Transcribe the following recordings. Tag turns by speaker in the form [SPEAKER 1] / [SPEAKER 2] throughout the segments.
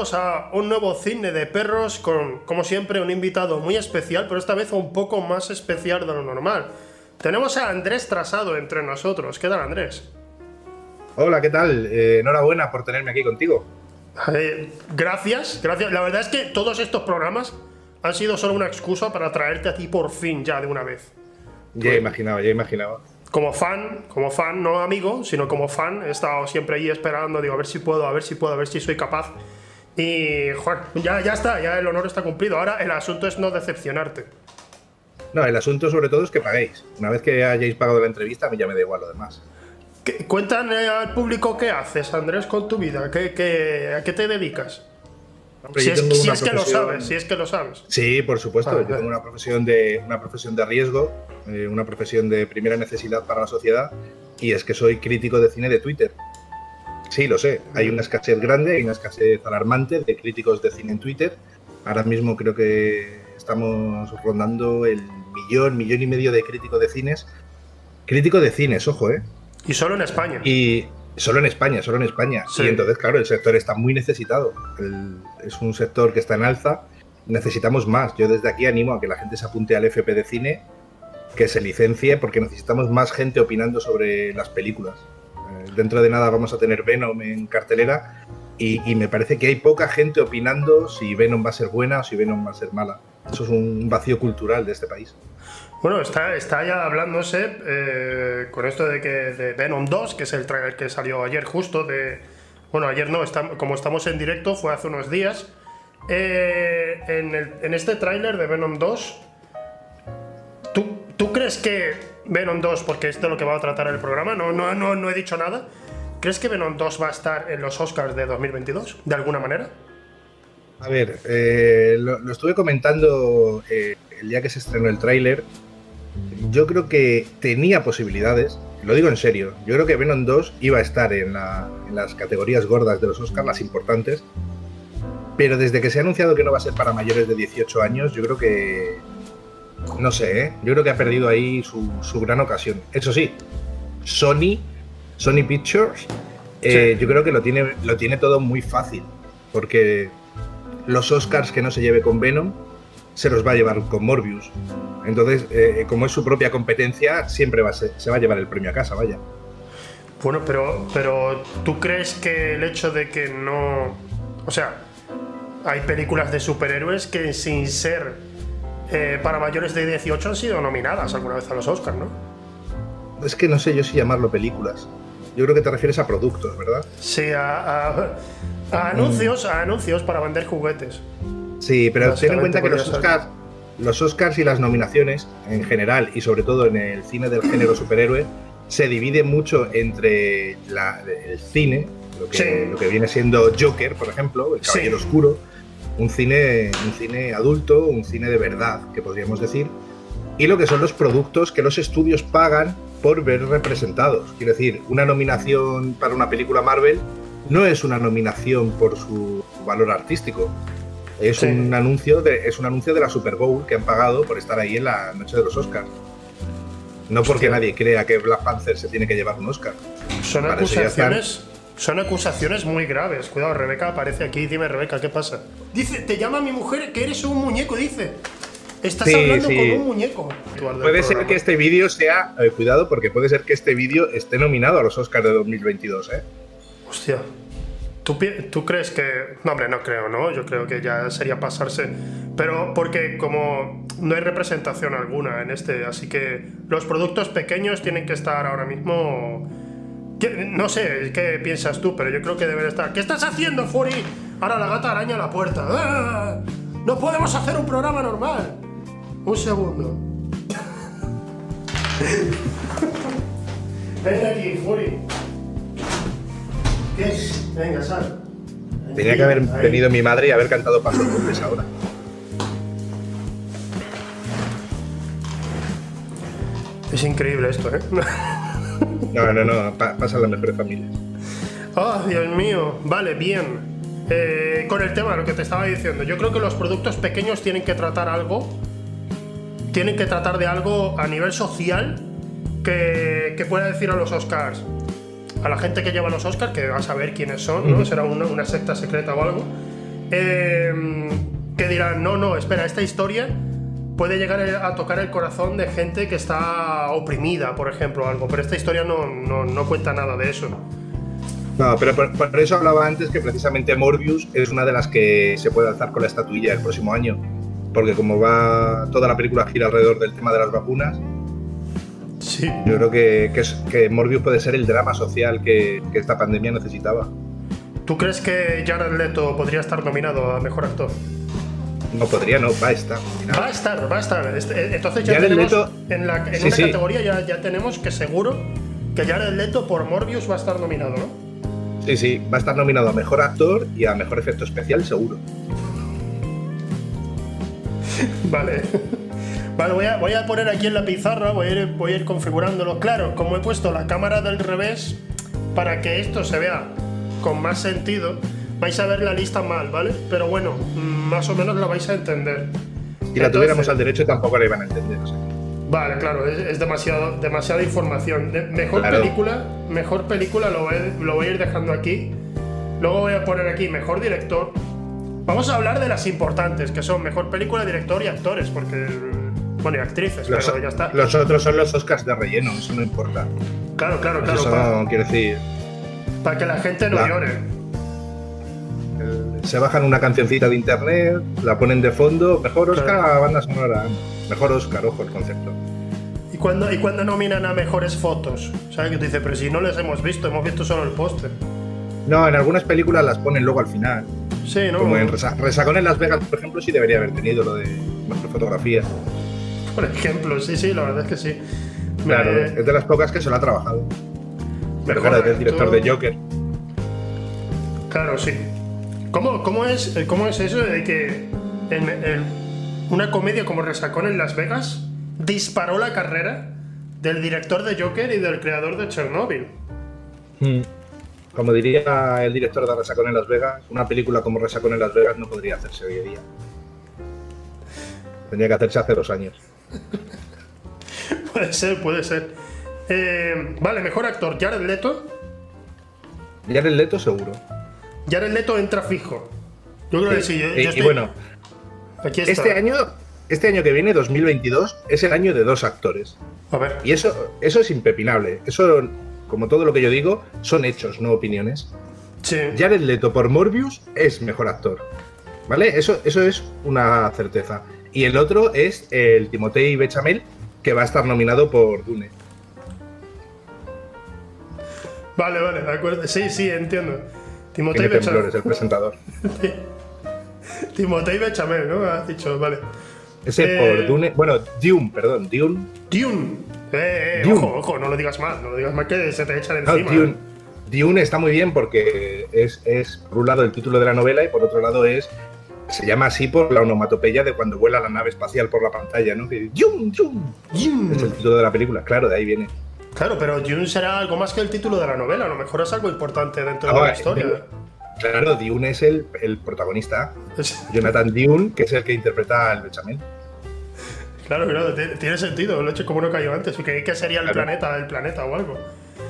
[SPEAKER 1] todos a un nuevo cine de perros con, como siempre, un invitado muy especial, pero esta vez un poco más especial de lo normal. Tenemos a Andrés Trasado entre nosotros. ¿Qué tal, Andrés?
[SPEAKER 2] Hola, ¿qué tal? Eh, enhorabuena por tenerme aquí contigo.
[SPEAKER 1] Eh, gracias, gracias. La verdad es que todos estos programas han sido solo una excusa para traerte a ti por fin ya de una vez.
[SPEAKER 2] Ya imaginaba, ya imaginaba
[SPEAKER 1] como fan, como fan, no amigo, sino como fan, he estado siempre ahí esperando, digo, a ver si puedo, a ver si puedo, a ver si soy capaz. Y, joder, ya, ya está, ya el honor está cumplido. Ahora el asunto es no decepcionarte.
[SPEAKER 2] No, el asunto sobre todo es que paguéis. Una vez que hayáis pagado la entrevista, a mí ya me da igual lo demás.
[SPEAKER 1] Cuéntame al público qué haces, Andrés, con tu vida. ¿Qué, qué, a qué te dedicas? si, es, que lo sabes, si es que lo sabes.
[SPEAKER 2] Sí, por supuesto. Ah, yo tengo una profesión de, una profesión de riesgo, eh, una profesión de primera necesidad para la sociedad, y es que soy crítico de cine de Twitter. Sí, lo sé. Hay una escasez grande, hay una escasez alarmante de críticos de cine en Twitter. Ahora mismo creo que estamos rondando el millón, millón y medio de críticos de cines. Crítico de cines, ojo, ¿eh?
[SPEAKER 1] Y solo en España.
[SPEAKER 2] Y Solo en España, solo en España. Sí. Y entonces, claro, el sector está muy necesitado. es un sector que está en alza. Necesitamos más. Yo desde aquí animo a que la gente se apunte al FP de cine, que se licencie, porque necesitamos más gente opinando sobre las películas. Dentro de nada vamos a tener Venom en cartelera y, me parece que hay poca gente opinando si Venom va a ser buena o si Venom va a ser mala. Eso es un vacío cultural de este país.
[SPEAKER 1] Bueno, está, está ya hablándose eh, con esto de que de Venom 2, que es el trailer que salió ayer justo de... Bueno, ayer no, como estamos en directo, fue hace unos días. Eh, en, este tráiler de Venom 2, ¿tú, ¿tú crees que Venom 2, porque es lo que va a tratar el programa, no, no, no, no he dicho nada, ¿crees que Venom 2 va a estar en los Oscars de 2022, de alguna manera?
[SPEAKER 2] A ver, eh, lo, estuve comentando el día que se estrenó el tráiler. Yo creo que tenía posibilidades, lo digo en serio, yo creo que Venom 2 iba a estar en, las categorías gordas de los Oscars, las importantes, pero desde que se ha anunciado que no va a ser para mayores de 18 años, yo creo que... No sé, ¿eh? yo creo que ha perdido ahí su, gran ocasión. Eso sí, Sony, Sony Pictures, eh, yo creo que lo tiene, lo tiene todo muy fácil, porque los Oscars que no se lleve con Venom, se los va a llevar con Morbius. Entonces, eh, como es su propia competencia, siempre va a se va a llevar el premio a casa, vaya.
[SPEAKER 1] Bueno, pero, pero ¿tú crees que el hecho de que no... O sea, hay películas de superhéroes que sin ser eh, para mayores de 18 han sido nominadas alguna vez a los Oscars, ¿no?
[SPEAKER 2] Es que no sé yo si llamarlo películas. Yo creo que te refieres a productos, ¿verdad?
[SPEAKER 1] Sí, a, anuncios, a anuncios para vender juguetes.
[SPEAKER 2] Sí, pero ten en cuenta que los Oscars, los Oscars y las nominaciones en general y sobre todo en el cine del género superhéroe se divide mucho entre el cine, lo que, viene siendo Joker, por ejemplo, El Caballero Oscuro, un cine, un cine adulto, un cine de verdad, que podríamos decir, y lo que son los productos que los estudios pagan por ver representados. Quiero decir, una nominación para una película Marvel no es una nominación por su valor artístico, es un anuncio de, es un anuncio de la Super Bowl que han pagado por estar ahí en la noche de los Oscars. No porque nadie crea que Black Panther se tiene que llevar un Oscar.
[SPEAKER 1] Son acusaciones. Son acusaciones muy graves. Cuidado, Rebeca aparece aquí. Dime, Rebeca, ¿qué pasa? Dice, te llama mi mujer que eres un muñeco, dice. Estás hablando con un muñeco.
[SPEAKER 2] Puede ser que este vídeo sea. Eh, cuidado, porque puede ser que este vídeo esté nominado a los Oscars de 2022, ¿eh?
[SPEAKER 1] Hostia. ¿Tú, crees que.? No, hombre, no creo, ¿no? Yo creo que ya sería pasarse. Pero porque, como no hay representación alguna en este, así que los productos pequeños tienen que estar ahora mismo. No sé qué piensas tú, pero yo creo que deben estar. ¿Qué estás haciendo, Fury? Ahora la gata araña la puerta. ¡Ah! ¡No podemos hacer un programa normal! Un segundo. Ven aquí, Fury. ¿Qué? Venga, sal.
[SPEAKER 2] Tenía que haber venido mi madre y haber cantado pasos dobles ahora.
[SPEAKER 1] Es increíble esto, ¿eh?
[SPEAKER 2] No, no, no, pasa la mejor familia.
[SPEAKER 1] Oh, Dios mío. Vale, bien. Eh, con el tema, lo que te estaba diciendo, yo creo que los productos pequeños tienen que tratar algo, tienen que tratar de algo a nivel social que, que pueda decir a los Oscars, a la gente que lleva los Oscars, que va a saber quiénes son, ¿no? Será una, una secta secreta o algo. eh, que dirán, no, no, espera, esta historia puede llegar a tocar el corazón de gente que está oprimida, por ejemplo, algo. Pero esta historia no, no, no cuenta nada de eso.
[SPEAKER 2] No, pero por, por eso hablaba antes que precisamente Morbius es una de las que se puede alzar con la estatuilla el próximo año. Porque como va toda la película gira alrededor del tema de las vacunas,
[SPEAKER 1] Sí.
[SPEAKER 2] yo creo que, que, es- que Morbius puede ser el drama social que, que esta pandemia necesitaba.
[SPEAKER 1] ¿Tú crees que Jared Leto podría estar nominado a mejor actor?
[SPEAKER 2] No podría, no, va a estar.
[SPEAKER 1] Va a estar, va a estar. Este- Entonces ya
[SPEAKER 2] Jared
[SPEAKER 1] tenemos
[SPEAKER 2] Leto-
[SPEAKER 1] en, la, en
[SPEAKER 2] Sí,
[SPEAKER 1] una
[SPEAKER 2] sí.
[SPEAKER 1] categoría ya, ya tenemos que seguro que Jared Leto por Morbius va a estar nominado, ¿no?
[SPEAKER 2] Sí, sí, va a estar nominado a mejor actor y a mejor efecto especial, seguro.
[SPEAKER 1] Vale. Vale, voy a, voy a poner aquí en la pizarra, voy a, ir, voy a ir configurándolo. Claro, como he puesto la cámara del revés, para que esto se vea con más sentido, vais a ver la lista mal, ¿vale? Pero bueno, más o menos la vais a entender.
[SPEAKER 2] Si la
[SPEAKER 1] Entonces-
[SPEAKER 2] tuviéramos al derecho tampoco la iban a entender. o sea.
[SPEAKER 1] Vale, claro, es, es demasiado, demasiada información. De- mejor
[SPEAKER 2] Claro.
[SPEAKER 1] película, mejor película lo voy, lo voy a ir dejando aquí. Luego voy a poner aquí mejor director. Vamos a hablar de las importantes, que son mejor película, director y actores, porque bueno, y actrices,
[SPEAKER 2] Los,
[SPEAKER 1] pero ya está.
[SPEAKER 2] los otros son los Oscars de relleno, eso no importa.
[SPEAKER 1] Claro, claro, claro,
[SPEAKER 2] eso
[SPEAKER 1] para,
[SPEAKER 2] no quiere decir.
[SPEAKER 1] que la gente no
[SPEAKER 2] La-
[SPEAKER 1] llore.
[SPEAKER 2] Se bajan una cancioncita de internet, la ponen de fondo, mejor Oscar
[SPEAKER 1] Claro.
[SPEAKER 2] a banda sonora. Mejor Oscar, ojo el concepto.
[SPEAKER 1] ¿Y cuando, y cuando nominan a mejores fotos? ¿Sabes qué te dice? Pero si no les hemos visto, hemos visto solo el póster.
[SPEAKER 2] No, en algunas películas las ponen luego al final.
[SPEAKER 1] Sí, ¿no?
[SPEAKER 2] Como en Resa- Resacón en Las Vegas, por ejemplo, sí debería haber tenido lo de mejor fotografía.
[SPEAKER 1] Por ejemplo, sí, sí, la verdad es que sí.
[SPEAKER 2] Claro,
[SPEAKER 1] Me-
[SPEAKER 2] es de las pocas que se lo ha trabajado. Pero
[SPEAKER 1] mejor
[SPEAKER 2] claro, es el director de Joker.
[SPEAKER 1] Claro, sí. ¿Cómo, cómo, es, eh, cómo es eso de que en- en una comedia como Resacón en Las Vegas disparó la carrera del director de Joker y del creador de Chernobyl?
[SPEAKER 2] Hmm. Como diría el director de Resacón en Las Vegas, una película como Resacón en Las Vegas no podría hacerse hoy en día. Tendría que hacerse hace dos años.
[SPEAKER 1] Puede ser, puede ser. Eh, vale, mejor actor, Jared Leto.
[SPEAKER 2] Jared Leto seguro.
[SPEAKER 1] Jared Leto entra fijo. Yo creo que sí. yo- yo
[SPEAKER 2] y, bueno,
[SPEAKER 1] aquí está.
[SPEAKER 2] este año, este año que viene, 2022, es el año de dos actores.
[SPEAKER 1] A ver.
[SPEAKER 2] Y eso, eso es impepinable. Eso, como todo lo que yo digo, son hechos, no opiniones.
[SPEAKER 1] Sí.
[SPEAKER 2] Jared Leto por Morbius es mejor actor. ¿Vale? Eso, eso es una certeza. Y el otro es el Timotei Bechamel, que va a estar nominado por Dune.
[SPEAKER 1] Vale, vale, de acuerdo. Sí, sí, entiendo. Timotei
[SPEAKER 2] Tiene
[SPEAKER 1] Bechamel.
[SPEAKER 2] temblores el presentador.
[SPEAKER 1] Timotei Bechamel, ¿no? Has dicho, vale.
[SPEAKER 2] Ese
[SPEAKER 1] Eh,
[SPEAKER 2] por Dune. Bueno, Dune, perdón. Dune.
[SPEAKER 1] Dune. Eh, eh,
[SPEAKER 2] Dune.
[SPEAKER 1] ojo, ojo, no lo digas mal, no lo digas mal que se te echan
[SPEAKER 2] No,
[SPEAKER 1] encima.
[SPEAKER 2] Dune. Dune está muy bien porque es, es, por un lado, el título de la novela y por otro lado es. Se llama así por la onomatopeya de cuando vuela la nave espacial por la pantalla, ¿no? Que Dune, Dune.
[SPEAKER 1] Dune.
[SPEAKER 2] Es el título de la película, claro, de ahí viene.
[SPEAKER 1] Claro, pero Dune será algo más que el título de la novela, a lo mejor es algo importante dentro de la historia.
[SPEAKER 2] Dune. Claro, Dune es el, el protagonista. Jonathan Dune, que es el que interpreta al Bechamel.
[SPEAKER 1] claro, claro, tiene- sentido, lo he hecho como no cayó antes, que, que sería el
[SPEAKER 2] Claro.
[SPEAKER 1] planeta, el planeta o algo.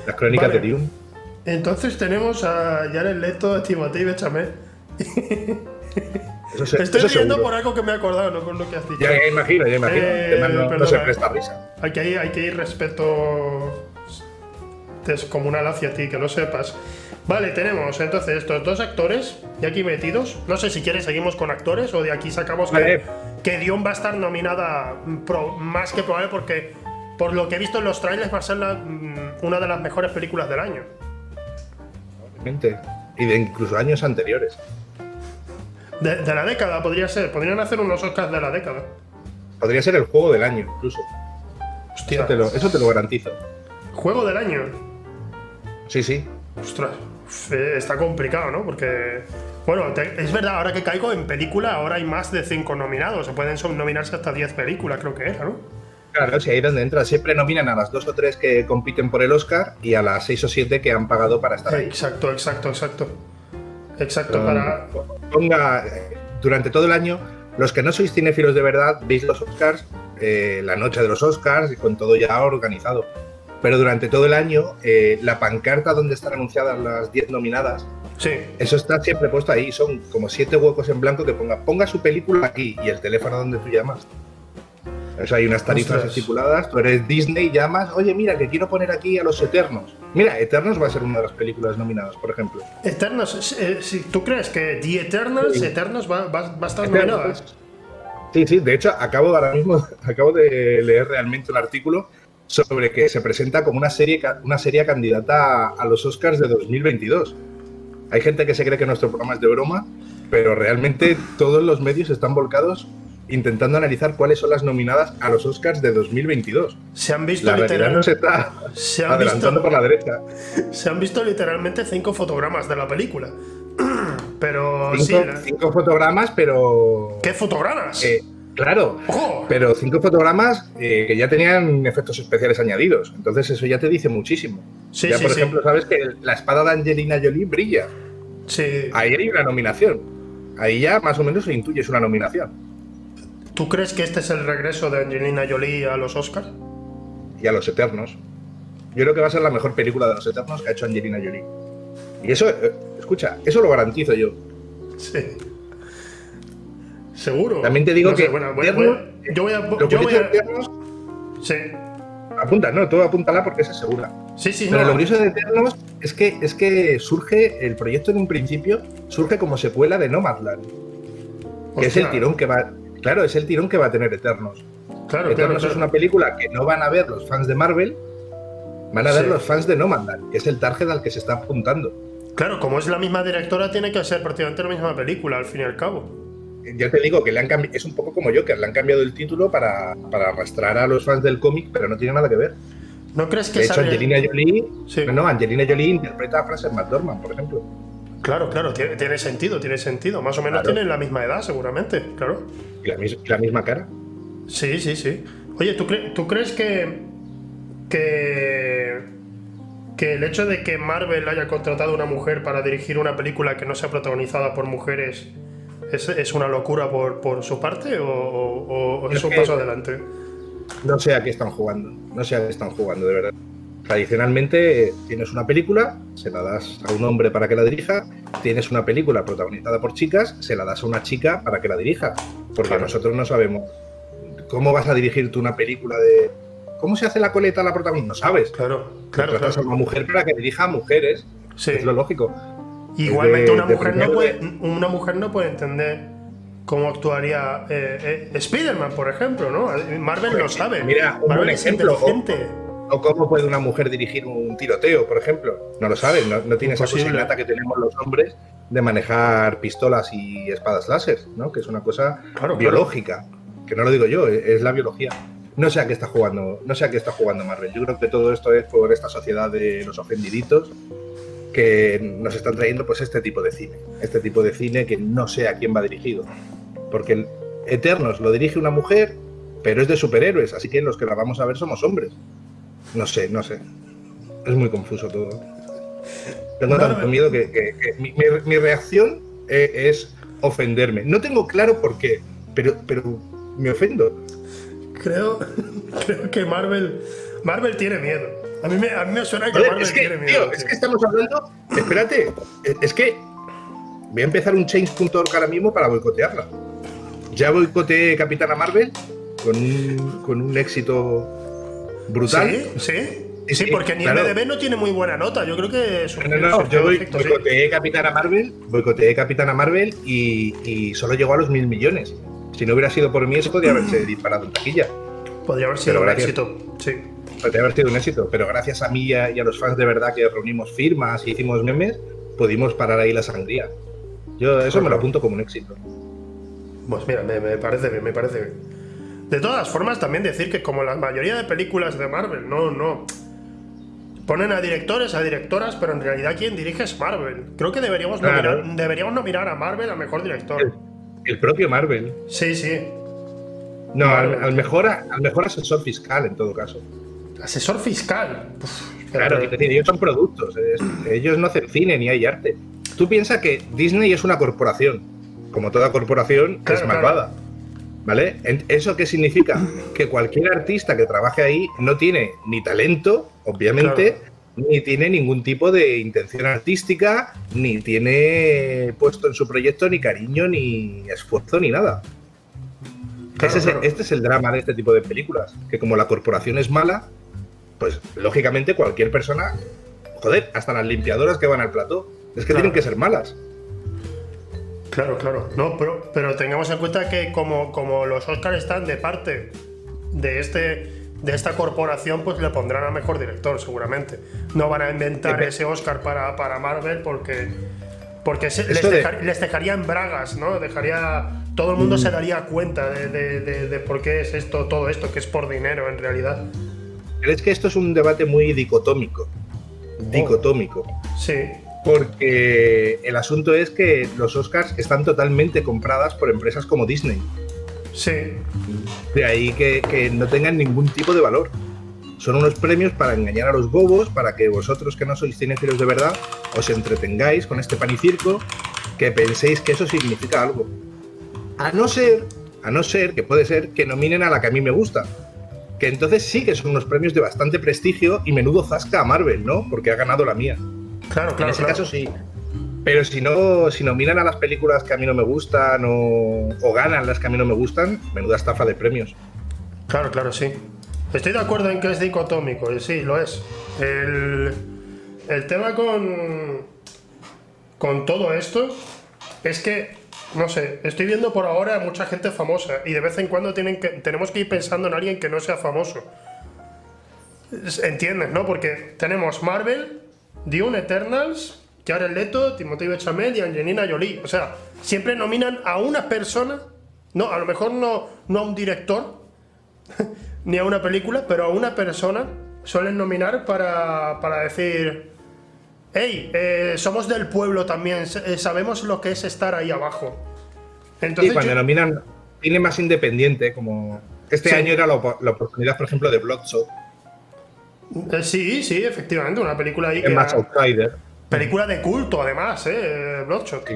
[SPEAKER 2] Las crónicas
[SPEAKER 1] Vale.
[SPEAKER 2] de Dune.
[SPEAKER 1] Entonces tenemos a Jared Leto, a Timotei Bechamel.
[SPEAKER 2] Eso, se-
[SPEAKER 1] Estoy
[SPEAKER 2] eso
[SPEAKER 1] riendo
[SPEAKER 2] seguro.
[SPEAKER 1] por algo que me he acordado, no con lo que has dicho.
[SPEAKER 2] Ya, ya imagino, ya imagino.
[SPEAKER 1] Eh,
[SPEAKER 2] Además, no, se presta risa.
[SPEAKER 1] Hay que ir, hay que ir respeto descomunal hacia ti, que lo sepas. Vale, tenemos entonces estos dos actores ya aquí metidos. No sé si quieres seguimos con actores o de aquí sacamos
[SPEAKER 2] Vale.
[SPEAKER 1] que, que Dion va a estar nominada mm, pro- más que probable porque por lo que he visto en los trailers va a ser la, mm, una de las mejores películas del año.
[SPEAKER 2] Obviamente. Y de incluso años anteriores.
[SPEAKER 1] De, de la década podría ser. Podrían hacer unos Oscars de la década.
[SPEAKER 2] Podría ser el juego del año, incluso.
[SPEAKER 1] Hostia.
[SPEAKER 2] Eso te lo, eso te lo garantizo.
[SPEAKER 1] Juego del año.
[SPEAKER 2] Sí, sí.
[SPEAKER 1] Ostras, eh, está complicado, ¿no? Porque, bueno, te- es verdad, ahora que caigo en película, ahora hay más de 5 nominados. Se pueden nominarse hasta 10 películas, creo que era, ¿no?
[SPEAKER 2] Claro, si ahí donde entra. Siempre nominan a las dos o tres que compiten por el Oscar y a las seis o siete que han pagado para estar ahí.
[SPEAKER 1] Exacto, exacto, exacto. Exacto,
[SPEAKER 2] Um,
[SPEAKER 1] para.
[SPEAKER 2] Ponga durante todo el año, los que no sois cinéfilos de verdad, veis los Oscars, eh, la noche de los Oscars y con todo ya organizado. pero durante todo el año eh, la pancarta donde están anunciadas las 10 nominadas,
[SPEAKER 1] Sí.
[SPEAKER 2] eso está siempre puesto ahí. Son como siete huecos en blanco que ponga, ponga su película aquí y el teléfono donde tú llamas. Hay unas tarifas
[SPEAKER 1] Ostras.
[SPEAKER 2] estipuladas. Tú eres Disney, llamas, oye, mira, que quiero poner aquí a los Eternos. Mira, Eternos va a ser una de las películas nominadas, por ejemplo.
[SPEAKER 1] Eternos, eh, si tú crees que The Eternals,
[SPEAKER 2] Sí.
[SPEAKER 1] Eternos va, va- va a estar
[SPEAKER 2] Eternos.
[SPEAKER 1] nominada.
[SPEAKER 2] Sí, sí, de hecho, acabo ahora mismo, acabo de leer realmente un artículo sobre que se presenta como una serie, una serie candidata a, a los Oscars de 2022. Hay gente que se cree que nuestro programa es de broma, pero realmente todos los medios están volcados intentando analizar cuáles son las nominadas a los Oscars de 2022.
[SPEAKER 1] Se han visto
[SPEAKER 2] La
[SPEAKER 1] literal-
[SPEAKER 2] está
[SPEAKER 1] se han
[SPEAKER 2] adelantando
[SPEAKER 1] visto-
[SPEAKER 2] por la derecha.
[SPEAKER 1] Se han visto literalmente cinco fotogramas de la película. Pero sí,
[SPEAKER 2] Cinco,
[SPEAKER 1] la-
[SPEAKER 2] cinco fotogramas, pero...
[SPEAKER 1] ¿qué fotogramas?
[SPEAKER 2] eh, claro. Pero cinco fotogramas eh, que ya tenían efectos especiales añadidos. Entonces eso ya te dice muchísimo.
[SPEAKER 1] Sí,
[SPEAKER 2] ya,
[SPEAKER 1] sí,
[SPEAKER 2] por
[SPEAKER 1] sí.
[SPEAKER 2] ejemplo, sabes que la espada de Angelina Jolie brilla.
[SPEAKER 1] Sí.
[SPEAKER 2] Ahí hay una nominación. Ahí ya más o menos se intuyes una nominación.
[SPEAKER 1] ¿Tú crees que este es el regreso de Angelina Jolie a los Oscars?
[SPEAKER 2] Y a los Eternos. Yo creo que va a ser la mejor película de los Eternos que ha hecho Angelina Jolie. Y eso, eh, escucha, eso lo garantizo yo.
[SPEAKER 1] Sí. Seguro.
[SPEAKER 2] También te digo
[SPEAKER 1] No sé,
[SPEAKER 2] que
[SPEAKER 1] bueno, voy-
[SPEAKER 2] Eterno-
[SPEAKER 1] voy- yo voy a.
[SPEAKER 2] Lo
[SPEAKER 1] Yo voy a
[SPEAKER 2] Eternos,
[SPEAKER 1] sí.
[SPEAKER 2] apunta, no, todo apúntala porque esa es segura.
[SPEAKER 1] Sí, sí,
[SPEAKER 2] Pero
[SPEAKER 1] no.
[SPEAKER 2] lo curioso de Eternos es que, es que surge, el proyecto en un principio surge como secuela de Nomadland. que es el tirón que va. Claro, es el tirón que va a tener Eternos.
[SPEAKER 1] Claro, claro.
[SPEAKER 2] Eternos
[SPEAKER 1] claro.
[SPEAKER 2] es una película que no van a ver los fans de Marvel, van a ver
[SPEAKER 1] Sí.
[SPEAKER 2] los fans de Nomadland, que es el target al que se está apuntando.
[SPEAKER 1] Claro, como es la misma directora, tiene que ser prácticamente la misma película, al fin y al cabo.
[SPEAKER 2] Ya te digo que le han cambi- es un poco como Joker, le han cambiado el título para, para arrastrar a los fans del cómic, pero no tiene nada que ver.
[SPEAKER 1] ¿No crees que
[SPEAKER 2] De hecho,
[SPEAKER 1] sale-
[SPEAKER 2] Angelina Jolie,
[SPEAKER 1] Sí.
[SPEAKER 2] no, Angelina Jolie interpreta a Frances McDormand, por ejemplo.
[SPEAKER 1] Claro, claro, tiene, tiene sentido, tiene sentido. Más o menos
[SPEAKER 2] Claro.
[SPEAKER 1] tienen la misma edad, seguramente, claro.
[SPEAKER 2] Y la, mis- la misma cara.
[SPEAKER 1] Sí, sí, sí. Oye, ¿tú, cre- tú crees que, que. que el hecho de que Marvel haya contratado a una mujer para dirigir una película que no sea protagonizada por mujeres es, es una locura por, por su parte o, o- o es un paso adelante?
[SPEAKER 2] No sé a qué están jugando, no sé a qué están jugando, de verdad. Tradicionalmente eh, tienes una película, se la das a un hombre para que la dirija, tienes una película protagonizada por chicas, se la das a una chica para que la dirija, porque
[SPEAKER 1] Claro.
[SPEAKER 2] nosotros no sabemos cómo vas a dirigir tú una película de... ¿Cómo se hace la coleta a la protagonista? No sabes.
[SPEAKER 1] Claro, claro,
[SPEAKER 2] Tratas
[SPEAKER 1] claro.
[SPEAKER 2] a una mujer para que dirija a mujeres,
[SPEAKER 1] Sí.
[SPEAKER 2] es lo lógico.
[SPEAKER 1] Igualmente
[SPEAKER 2] de-
[SPEAKER 1] una
[SPEAKER 2] de
[SPEAKER 1] mujer no puede, una mujer no puede entender cómo actuaría eh, eh, Spider-Man, por ejemplo, ¿no? Marvel lo sabe.
[SPEAKER 2] Mira, un
[SPEAKER 1] Marvel
[SPEAKER 2] buen
[SPEAKER 1] es
[SPEAKER 2] ejemplo,
[SPEAKER 1] inteligente.
[SPEAKER 2] O cómo puede una mujer dirigir un tiroteo, por ejemplo. No lo sabes, no, no tiene esa
[SPEAKER 1] Imposible.
[SPEAKER 2] innata que tenemos los hombres de manejar pistolas y espadas láser, ¿no? Que es una cosa
[SPEAKER 1] Claro,
[SPEAKER 2] biológica. Que no lo digo yo, es es la biología. No sé a qué está jugando, no sé a qué está jugando Marvel. Yo creo que todo esto es por esta sociedad de los ofendiditos que nos están trayendo pues este tipo de cine. Este tipo de cine que no sé a quién va dirigido. Porque Eternos lo dirige una mujer, pero es de superhéroes, así que los que la vamos a ver somos hombres. No sé, no sé. Es muy confuso todo. Tengo tanto miedo que, que- que mi, reacción eh, es ofenderme. No tengo claro por qué, pero, pero me ofendo.
[SPEAKER 1] Creo, creo que Marvel, Marvel tiene miedo. A mí me, a mí me suena que Marvel
[SPEAKER 2] es que,
[SPEAKER 1] tiene miedo.
[SPEAKER 2] tío, es que estamos hablando. Espérate, es- es que voy a empezar un change.org ahora mismo para boicotearla. Ya boicoteé Capitana Marvel con un, con un éxito brutal.
[SPEAKER 1] Sí, sí.
[SPEAKER 2] Sí,
[SPEAKER 1] Sí, porque ni
[SPEAKER 2] claro.
[SPEAKER 1] MDB no tiene muy buena nota. Yo creo que es un
[SPEAKER 2] No, no, no, yo voy-
[SPEAKER 1] efecto, sí.
[SPEAKER 2] boicoteé Capitana Marvel, boicoteé Capitana Marvel y, y solo llegó a los mil millones. Si no hubiera sido por mí, eso podría haberse disparado en taquilla.
[SPEAKER 1] Podría haber sido
[SPEAKER 2] Pero
[SPEAKER 1] un
[SPEAKER 2] gracias.
[SPEAKER 1] éxito. Sí.
[SPEAKER 2] Podría haber sido un éxito, pero gracias a mí y a, y a los fans de verdad que reunimos firmas y hicimos memes, pudimos parar ahí la sangría. Yo eso me lo apunto como un éxito.
[SPEAKER 1] Pues mira, me, me parece bien, me parece bien. De todas formas, también decir que como la mayoría de películas de Marvel, no, no. Ponen a directores, a directoras, pero en realidad quien dirige es Marvel. Creo que deberíamos,
[SPEAKER 2] Claro.
[SPEAKER 1] nominar, deberíamos nominar a Marvel a mejor director.
[SPEAKER 2] El propio Marvel.
[SPEAKER 1] Sí, sí.
[SPEAKER 2] No, al, mejor, al mejor asesor fiscal en todo caso.
[SPEAKER 1] Asesor fiscal. Uf,
[SPEAKER 2] Claro,
[SPEAKER 1] pero-
[SPEAKER 2] es decir, ellos son productos, ellos no hacen cine ni hay arte. Tú piensas que Disney es una corporación, como toda corporación
[SPEAKER 1] Claro,
[SPEAKER 2] es
[SPEAKER 1] claro.
[SPEAKER 2] ¿Vale? ¿Eso qué significa? Que cualquier artista que trabaje ahí no tiene ni talento, obviamente, ni tiene ningún tipo de intención artística, ni tiene puesto en su proyecto ni cariño, ni esfuerzo, ni nada. este es el drama de este tipo de películas, que como la corporación es mala, pues lógicamente cualquier persona, joder, hasta las limpiadoras que van al plató, es que tienen que ser malas.
[SPEAKER 1] Claro, claro. No, pero, pero tengamos en cuenta que como, como los Oscars están de parte de este de esta corporación, pues le pondrán a mejor director, seguramente. No van a inventar ese Oscar para, para Marvel porque, porque les, dejaría en bragas, ¿no? Dejaría. Todo el mundo se mm. daría cuenta de, de, por qué es esto, todo esto, que es por dinero en realidad.
[SPEAKER 2] Pero es que esto es un debate muy dicotómico. Dicotómico.
[SPEAKER 1] Sí.
[SPEAKER 2] Porque el asunto es que los Oscars están totalmente compradas por empresas como Disney.
[SPEAKER 1] Sí.
[SPEAKER 2] De ahí que, no tengan ningún tipo de valor. Son unos premios para engañar a los bobos, para que vosotros que no sois cinéfilos de verdad os entretengáis con este pan y circo, que penséis que eso significa algo. A no ser, a no ser que puede ser que nominen a la que a mí me gusta. Que entonces sí que son unos premios de bastante prestigio y menudo zasca a Marvel, ¿no? Porque ha ganado la mía.
[SPEAKER 1] Claro, claro.
[SPEAKER 2] En ese caso sí. Pero si no, si nominan a las películas que a mí no me gustan o, ganan las que a mí no me gustan, menuda estafa de premios.
[SPEAKER 1] Claro, claro, sí. Estoy de acuerdo en que es dicotómico, sí, lo es. El, el tema con, con todo esto es que, no sé, estoy viendo por ahora mucha gente famosa y de vez en cuando tienen que, tenemos que ir pensando en alguien que no sea famoso. ¿Entiendes, no? Porque tenemos Marvel, Dune Eternals, Jared Leto, Timoteo Chalamet y Angelina Jolie. O sea, siempre nominan a una persona, no, a lo mejor no, no a un director, ni a una película, pero a una persona suelen nominar para, para decir, hey, eh, somos del pueblo también, eh, sabemos lo que es estar ahí abajo.
[SPEAKER 2] Entonces, cuando nominan tiene más independiente, como este año era la, oportunidad, por ejemplo, de Bloodshot
[SPEAKER 1] eh, sí, sí, efectivamente, una película ahí.
[SPEAKER 2] Es más outsider.
[SPEAKER 1] Película de culto, además, ¿eh? Bloodshot.